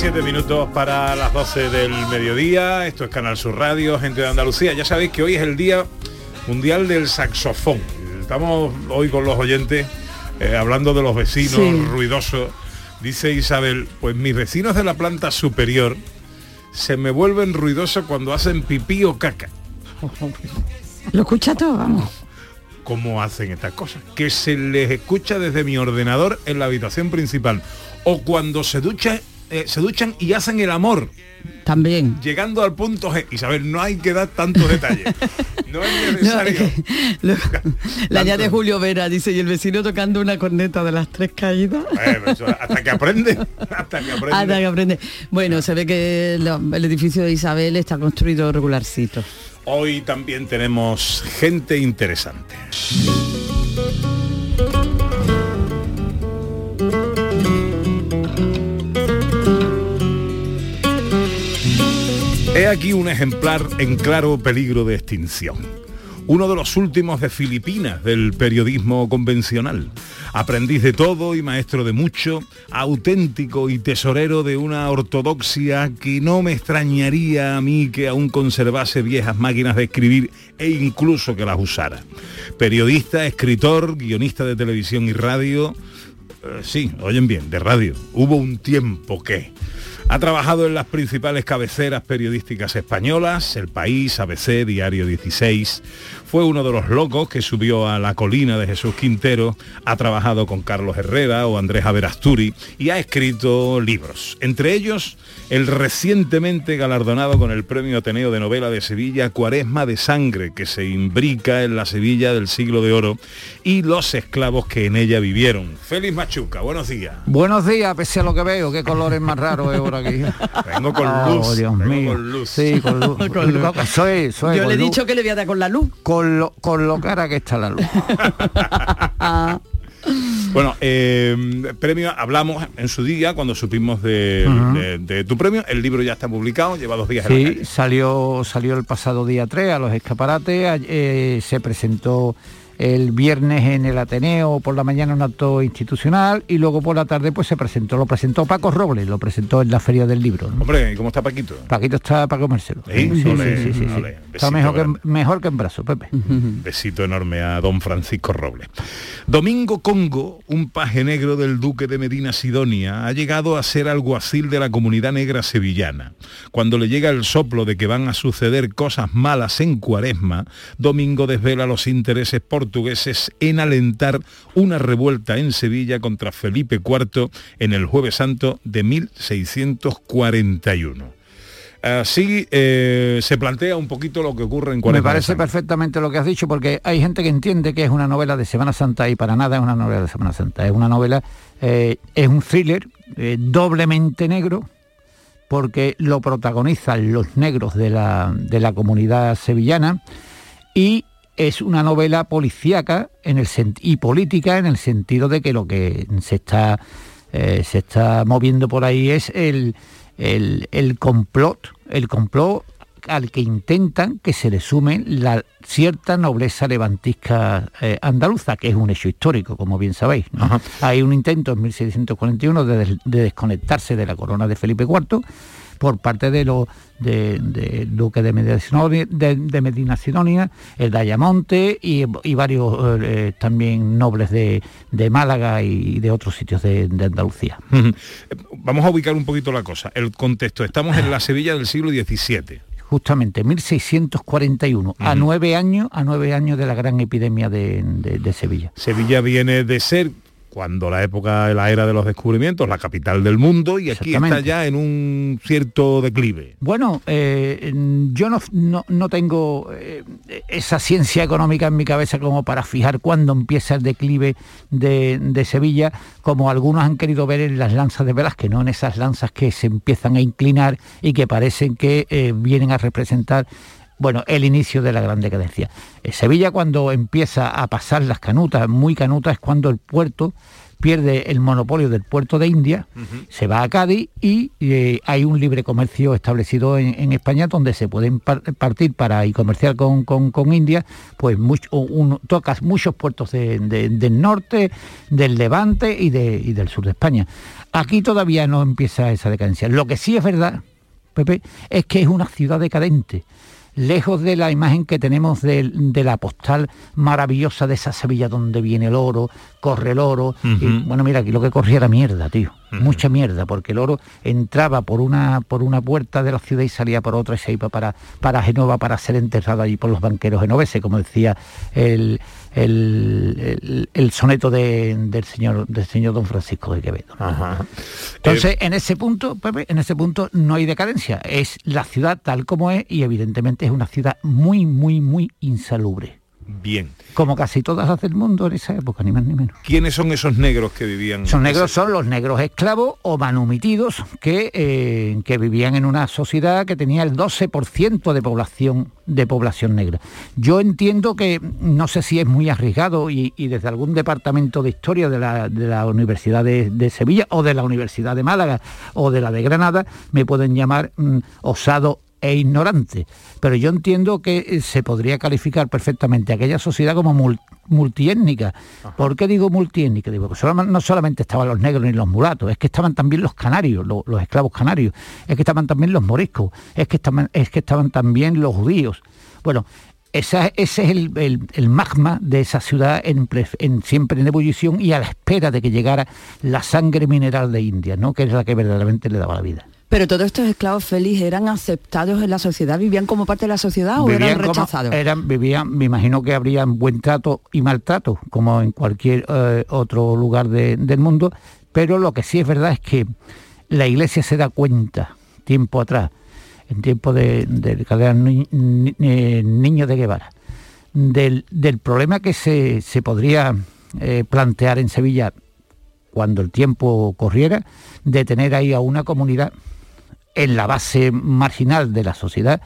7 minutos para las 12 del mediodía. Esto es Canal Sur Radio, gente de Andalucía. Ya sabéis que hoy es el Día Mundial del Saxofón. Estamos hoy con los oyentes eh, hablando de los vecinos sí. ruidosos. Dice Isabel, pues mis vecinos de la planta superior se me vuelven ruidosos cuando hacen pipí o caca. Lo escucha todo, vamos. ¿Cómo hacen estas cosas? Que se les escucha desde mi ordenador en la habitación principal o cuando se ducha eh, se duchan y hacen el amor. También. Llegando al punto G. Isabel, no hay que dar tantos detalles. No es necesario. Lo- la añade Julio Vera, dice, y el vecino tocando una corneta de las tres caídas. Eh, eso, hasta que aprende. Hasta que aprende. Hasta que aprende. Bueno, se ve que lo- el edificio de Isabel está construido regularcito. Hoy también tenemos gente interesante. He aquí un ejemplar en claro peligro de extinción. uno de los últimos de Filipinas del periodismo convencional. Aprendiz de todo y maestro de mucho, auténtico y tesorero de una ortodoxia que no me extrañaría a mí que aún conservase viejas máquinas de escribir e incluso que las usara. Periodista, escritor, guionista de televisión y radio, eh, sí, oyen bien, de radio. Hubo un tiempo que... Ha trabajado en las principales cabeceras periodísticas españolas, El País, ABC, Diario 16. Fue uno de los locos que subió a la colina de Jesús Quintero, ha trabajado con Carlos Herrera o Andrés Averasturi y ha escrito libros. Entre ellos, el recientemente galardonado con el Premio Ateneo de Novela de Sevilla, Cuaresma de Sangre, que se imbrica en la Sevilla del siglo de oro y los esclavos que en ella vivieron. Félix Machuca, buenos días. Buenos días, pese a lo que veo, qué colores más raros por aquí. Vengo con Oh, luz. Dios vengo mío. con luz. Sí, con luz. Con luz. Soy, soy Yo con le he luz. dicho que le voy a dar con la luz. Con lo, con lo cara que está la luz. Bueno, eh, premio, hablamos en su día cuando supimos de, Ujú. de- de tu premio. El libro ya está publicado, lleva dos días en la Sí, calle. salió, salió el pasado día 3 a los escaparates, eh, se presentó el viernes en el Ateneo por la mañana un acto institucional y luego por la tarde pues se presentó, lo presentó Paco Robles, lo presentó en la Feria del Libro. ¿no? Hombre, ¿y cómo está Paquito? Paquito está para comérselo. ¿Sí? Sí, sí, Ole, sí, sí, sí. Está mejor que, mejor que en brazo, Pepe. Besito enorme a don Francisco Robles. Domingo Congo, un paje negro del duque de Medina Sidonia, ha llegado a ser alguacil de la comunidad negra sevillana. Cuando le llega el soplo de que van a suceder cosas malas en Cuaresma, Domingo desvela los intereses portugueses en alentar una revuelta en Sevilla contra Felipe IV en el Jueves Santo de 1641. Así eh, se plantea un poquito lo que ocurre en Me Cuaresma. de parece perfectamente lo que has dicho, porque hay gente que entiende que es una novela de Semana Santa y para nada es una novela de Semana Santa. Es una novela, eh, es un thriller eh, doblemente negro, porque lo protagonizan los negros de la, de la comunidad sevillana y es una novela policíaca en el y política en el sentido de que lo que se está, eh, se está moviendo por ahí es el, el, el complot, el complot al que intentan que se le sume la cierta nobleza levantisca eh, andaluza, que es un hecho histórico, como bien sabéis. ¿no? Hay un intento en 1641 de, des- de desconectarse de la corona de Felipe IV por parte de los de, de duque de Medina Sidonia, de, de Medina Sidonia, el Dayamonte y, y varios eh, también nobles de, de Málaga y de otros sitios de, Andalucía. Vamos a ubicar un poquito la cosa. El contexto. Estamos en la Sevilla del siglo XVII. Justamente 1641, a nueve años, a nueve años de la gran epidemia de, de- de Sevilla. Sevilla viene de ser cuando la época, la era de los descubrimientos, la capital del mundo y aquí está ya en un cierto declive. Bueno, eh, yo no, no- no tengo eh, esa ciencia económica en mi cabeza como para fijar cuándo empieza el declive de, de Sevilla, como algunos han querido ver en las lanzas de Velázquez, no en esas lanzas que se empiezan a inclinar y que parecen que eh, vienen a representar bueno, el inicio de la gran decadencia. Eh, Sevilla cuando empieza a pasar las canutas, muy canutas, es cuando el puerto pierde el monopolio del puerto de India, se va a Cádiz y eh, hay un libre comercio establecido en, en España donde se pueden par- partir para y comerciar con, con- con India, pues mucho, un- tocas muchos puertos de- de- del norte, del levante y, de- y del sur de España. Aquí todavía no empieza esa decadencia. Lo que sí es verdad, Pepe, es que es una ciudad decadente lejos de la imagen que tenemos de, de la postal maravillosa de esa Sevilla donde viene el oro, corre el oro. y, bueno, mira, aquí lo que corría era mierda, tío. Mucha mierda, porque el oro entraba por una, por una puerta de la ciudad y salía por otra y se iba para, para Genova para ser enterrado allí por los banqueros genoveses, como decía el, el, el- el soneto de- del, señor, del señor don Francisco de Quevedo. Entonces, en ese punto, Pepe, en ese punto no hay decadencia. Es la ciudad tal como es y evidentemente es una ciudad muy, muy, muy insalubre. Bien. Como casi todas las del mundo en esa época, ni más ni menos. ¿Quiénes son esos negros que vivían? Son negros, son los negros esclavos o manumitidos que, eh, que vivían en una sociedad que tenía el 12% de población, de población negra. Yo entiendo que, no sé si es muy arriesgado y, y desde algún departamento de historia de la, de la Universidad de, de Sevilla o de la Universidad de Málaga o de la de Granada me pueden llamar mm, osado e ignorante. Pero yo entiendo que eh, se podría calificar perfectamente aquella sociedad como multiétnica. ¿Por qué digo multiétnica? Digo, no solamente estaban los negros ni los mulatos, es que estaban también los canarios, los, esclavos canarios, es que estaban también los moriscos, es que estaban, es que estaban también los judíos. Bueno, ese es el, magma de esa ciudad en, siempre en ebullición y a la espera de que llegara la sangre mineral de India, ¿no? que es la que verdaderamente le daba la vida. Pero todos estos esclavos felices eran aceptados en la sociedad, vivían como parte de la sociedad o eran rechazados. eran, vivían, me imagino que habrían buen trato y maltrato, como en cualquier eh, otro lugar del mundo, pero lo que sí es verdad es que la iglesia se da cuenta tiempo atrás en tiempo de, de, eh, niños de Guevara, del, problema que se, podría eh, plantear en Sevilla cuando el tiempo corriera, de tener ahí a una comunidad en la base marginal de la sociedad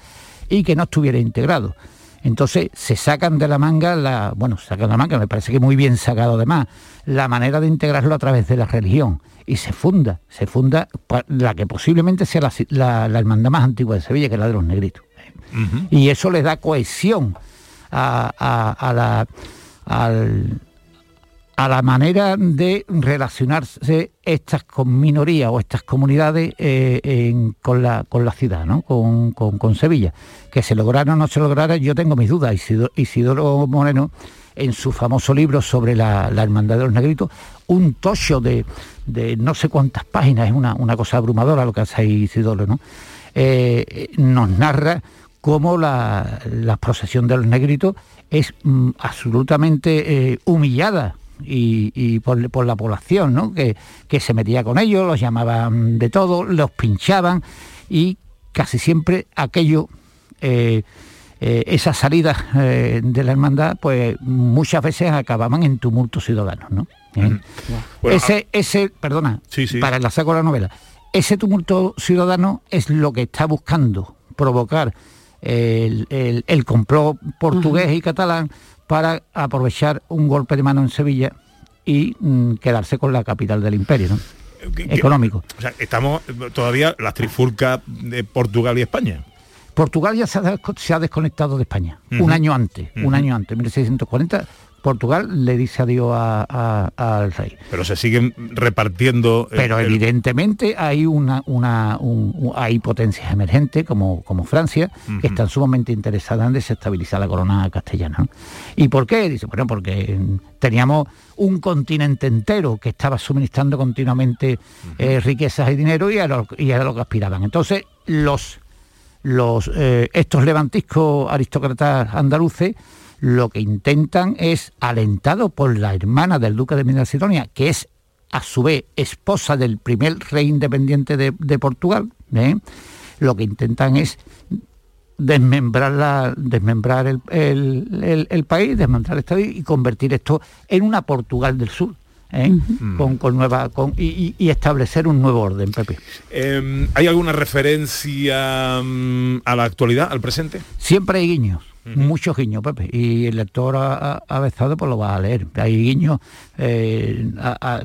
y que no estuviera integrado. Entonces se sacan de la manga, la, bueno, sacan de la manga, me parece que muy bien sacado además, la manera de integrarlo a través de la religión y se funda, se funda la que posiblemente sea la, hermandad más antigua de Sevilla, que es la de los negritos. Y eso le da cohesión a, la, a la manera de relacionarse estas con minorías o estas comunidades eh, con, la, con la ciudad, ¿no? con, Sevilla. Que se lograra o no se lograra, yo tengo mis dudas. Isidoro, Isidoro Moreno, en su famoso libro sobre la, la Hermandad de los Negritos, un tocho de, de no sé cuántas páginas, es una, cosa abrumadora lo que hace Isidoro, ¿no? Eh, nos narra cómo la, procesión de los negritos es mm, absolutamente eh, humillada y, por, la población, ¿no? que, se metía con ellos, los llamaban de todo, los pinchaban y casi siempre aquello, eh, esas salidas de la hermandad, pues muchas veces acababan en tumultos ciudadanos. ¿no? ese, ese, perdona, para el saco de la novela, ese tumulto ciudadano es lo que está buscando provocar el, complot portugués y catalán para aprovechar un golpe de mano en Sevilla y mm, quedarse con la capital del imperio. ¿no? económico. O sea, estamos todavía las trifulcas de Portugal y España. Portugal ya se ha, desconectado de España, un año antes, un año antes, 1640, Portugal le dice adiós al rey. Pero se siguen repartiendo. Pero evidentemente hay una, una hay potencias emergentes como, como Francia que están sumamente interesadas en desestabilizar la corona castellana. ¿Y por qué? Dice, bueno, porque teníamos un continente entero que estaba suministrando continuamente eh, riquezas y dinero y era, y era lo que aspiraban. Entonces, los, los eh, estos levantiscos aristócratas andaluces lo que intentan es, alentado por la hermana del duque de Medina que es a su vez esposa del primer rey independiente de, Portugal, ¿eh? lo que intentan es desmembrar, la, desmembrar el, país, desmembrar el Estado y convertir esto en una Portugal del Sur. ¿eh? con, nueva con, y, establecer un nuevo orden, Pepe. Em, ¿Hay alguna referencia mm, a la actualidad, al presente? Siempre hay guiños muchos guiños, Pepe, y el lector avezado pues lo va a leer. Hay guiños eh,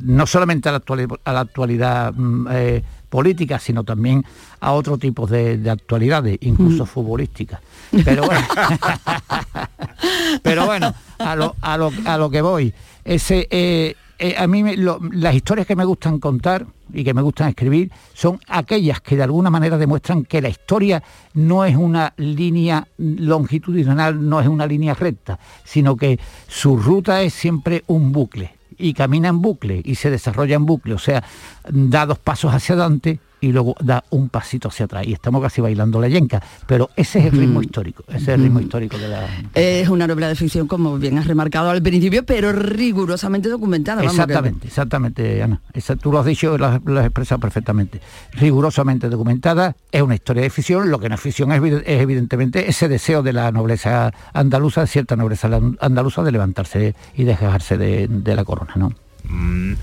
no solamente a la actualidad, a la actualidad mm, eh, política, sino también a otro tipo de, actualidades, incluso futbolísticas. Pero bueno, pero bueno, a lo, a lo, a lo que voy, ese eh, eh, a mí las historias que me gustan contar y que me gustan escribir son aquellas que de alguna manera demuestran que la historia no es una línea longitudinal, no es una línea recta, sino que su ruta es siempre un bucle y camina en bucle y se desarrolla en bucle, o sea, da dos pasos hacia adelante y luego da un pasito hacia atrás y estamos casi bailando la yenca, pero ese es el ritmo histórico, ese es el ritmo histórico de la... Es una novela de ficción, como bien has remarcado al principio, pero rigurosamente documentada. exactamente, exactamente, Ana. tú lo has dicho, lo has, expresado perfectamente. Rigurosamente documentada, es una historia de ficción, lo que no es ficción es, evidentemente ese deseo de la nobleza andaluza, de cierta nobleza andaluza, de levantarse y dejarse de, de la corona, ¿no? Mm.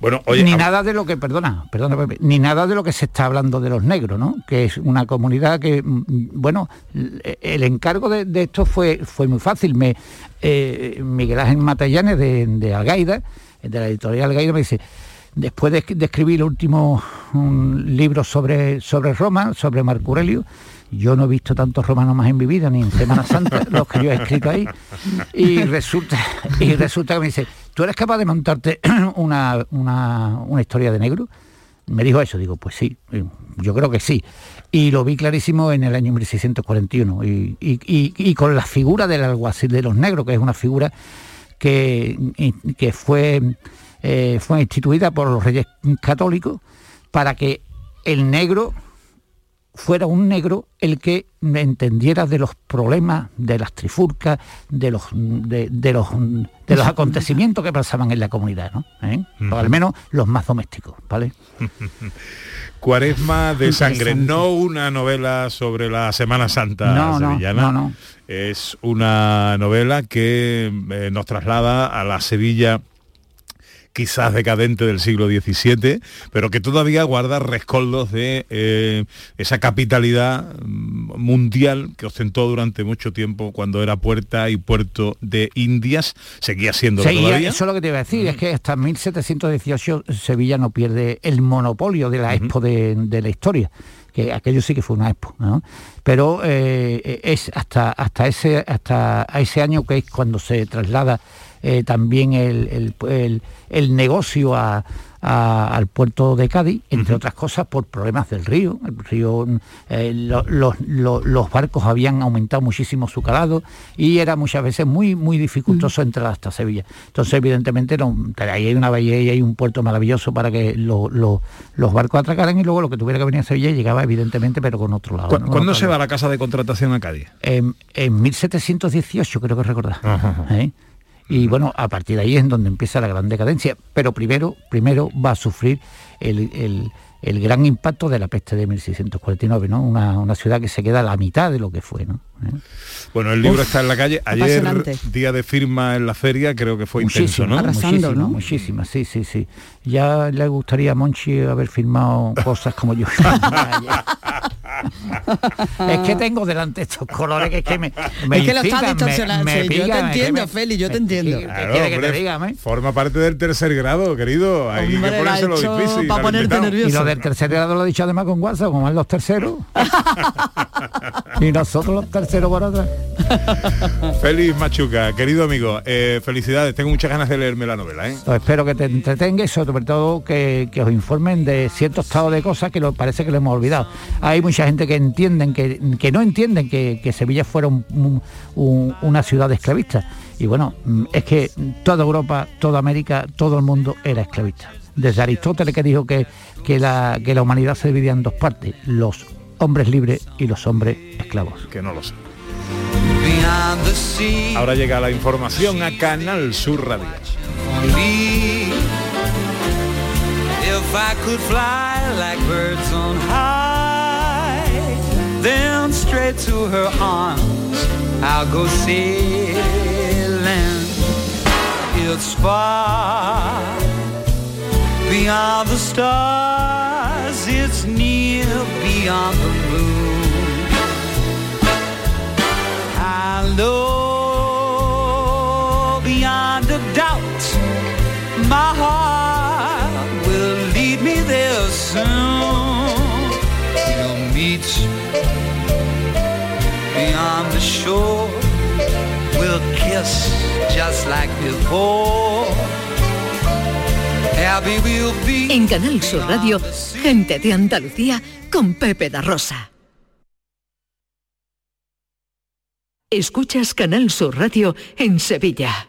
Bueno, ni nada de lo que, perdona, perdona ni nada de lo que se está hablando de los negros, ¿no? Que es una comunidad que, mm, bueno, el encargo de, esto fue, fue muy fácil. Me, eh, Miguel Ángel Matallanes de, Algaida, de la editorial Algaida, me dice, después de, escribir el último libro sobre, sobre Roma, sobre Marco Aurelio, yo no he visto tantos romanos más en mi vida, ni en Semana Santa, los que yo he escrito ahí. Y resulta, y resulta que me dice, ¿tú eres capaz de montarte una, una historia de negro? Me dijo eso, digo, pues sí, yo creo que sí. Y lo vi clarísimo en el año 1641. Y, con la figura del alguacil de los negros, que es una figura que, que fue, eh, fue instituida por los reyes católicos para que el negro fuera un negro el que entendiera de los problemas, de las trifurcas, de los, de, los, de los acontecimientos que pasaban en la comunidad, ¿no? ¿Eh? O al menos los más domésticos, ¿vale? Cuaresma de sangre, no una novela sobre la Semana Santa sevillana. No, es una novela que eh, nos traslada a la Sevilla quizás decadente del siglo XVII, pero que todavía guarda rescoldos de eh, esa capitalidad mm, mundial que ostentó durante mucho tiempo cuando era puerta y puerto de Indias, seguía siendo todavía. Eso es lo que te iba a decir, es que hasta 1718 Sevilla no pierde el monopolio de la expo de, la historia que aquello sí que fue una expo, pero eh, es hasta, hasta, ese, hasta ese año que es cuando se traslada eh, también el, el, negocio al puerto de Cádiz, entre otras cosas por problemas del río. El río eh, los barcos habían aumentado muchísimo su calado y era muchas veces muy, muy dificultoso entrar hasta Sevilla. Entonces, evidentemente, no, ahí hay una bahía y hay un puerto maravilloso para que los barcos atracaran y luego lo que tuviera que venir a Sevilla llegaba, evidentemente, pero con otro lado. ¿Cuándo, se va la casa de contratación a Cádiz? En, 1718, creo que recordar. ¿Eh? Y bueno, a partir de ahí es donde empieza la gran decadencia. Pero primero, primero va a sufrir el, gran impacto de la peste de 1649, ¿no? Una, ciudad que se queda a la mitad de lo que fue, ¿no? ¿Eh? Bueno, el libro está en la calle. Ayer, día de firma en la feria, creo que fue intenso, ¿no? Arrasando, ¿no? Muchísima, sí, sí, sí. Ya le gustaría a Monchi haber firmado cosas como yo. es que tengo delante estos colores que es que me, me es que lo está distorsionando. yo te entiendo, Feli, yo te entiendo. que te diga, Forma parte del tercer grado, querido. Hay que ponérselo difícil. Para ponerte nervioso. Y lo del tercer grado lo he dicho además con WhatsApp, como es los terceros. y nosotros los terceros por atrás. Feliz Machuca, querido amigo, eh, felicidades. Tengo muchas ganas de leerme la novela. ¿eh? Pues espero que te entretenga y sobre todo que, os informen de cierto estado de cosas que lo, parece que lo hemos olvidado. Hay mucha gente que entienden, que, que no entienden que, Sevilla fuera una ciudad esclavista. Y bueno, es que toda Europa, toda América, todo el mundo era esclavista. Desde Aristóteles que dijo que, que, la, que la humanidad se dividía en dos partes, los hombres libres y los hombres esclavos. Que no lo sé. Ahora llega la información a Canal Sur Radio. If I could fly like birds on high, then straight to her arms I'll go sailing. It's far beyond the stars, it's near beyond the moon. I know beyond a doubt my heart will lead me there soon. We'll meet beyond the shore. We'll kiss just like before. En Canal Sur Radio, gente de Andalucía con Pepe da Rosa. Escuchas Canal Sur Radio en Sevilla.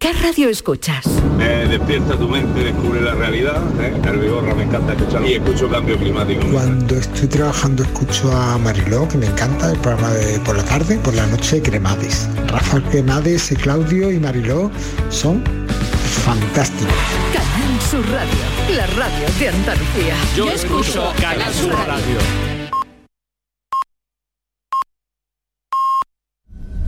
¿Qué radio escuchas? Despierta tu mente, descubre la realidad. ¿eh? El Vigorra me encanta escuchar y escucho cambio climático. Cuando estoy trabajando escucho a Mariló, que me encanta, el programa de por la tarde, por la noche Cremades. Rafael Cremades, Claudio y Mariló son fantásticos. Canal Sur Radio, la radio de Andalucía. Yo, escucho Canal Sur radio.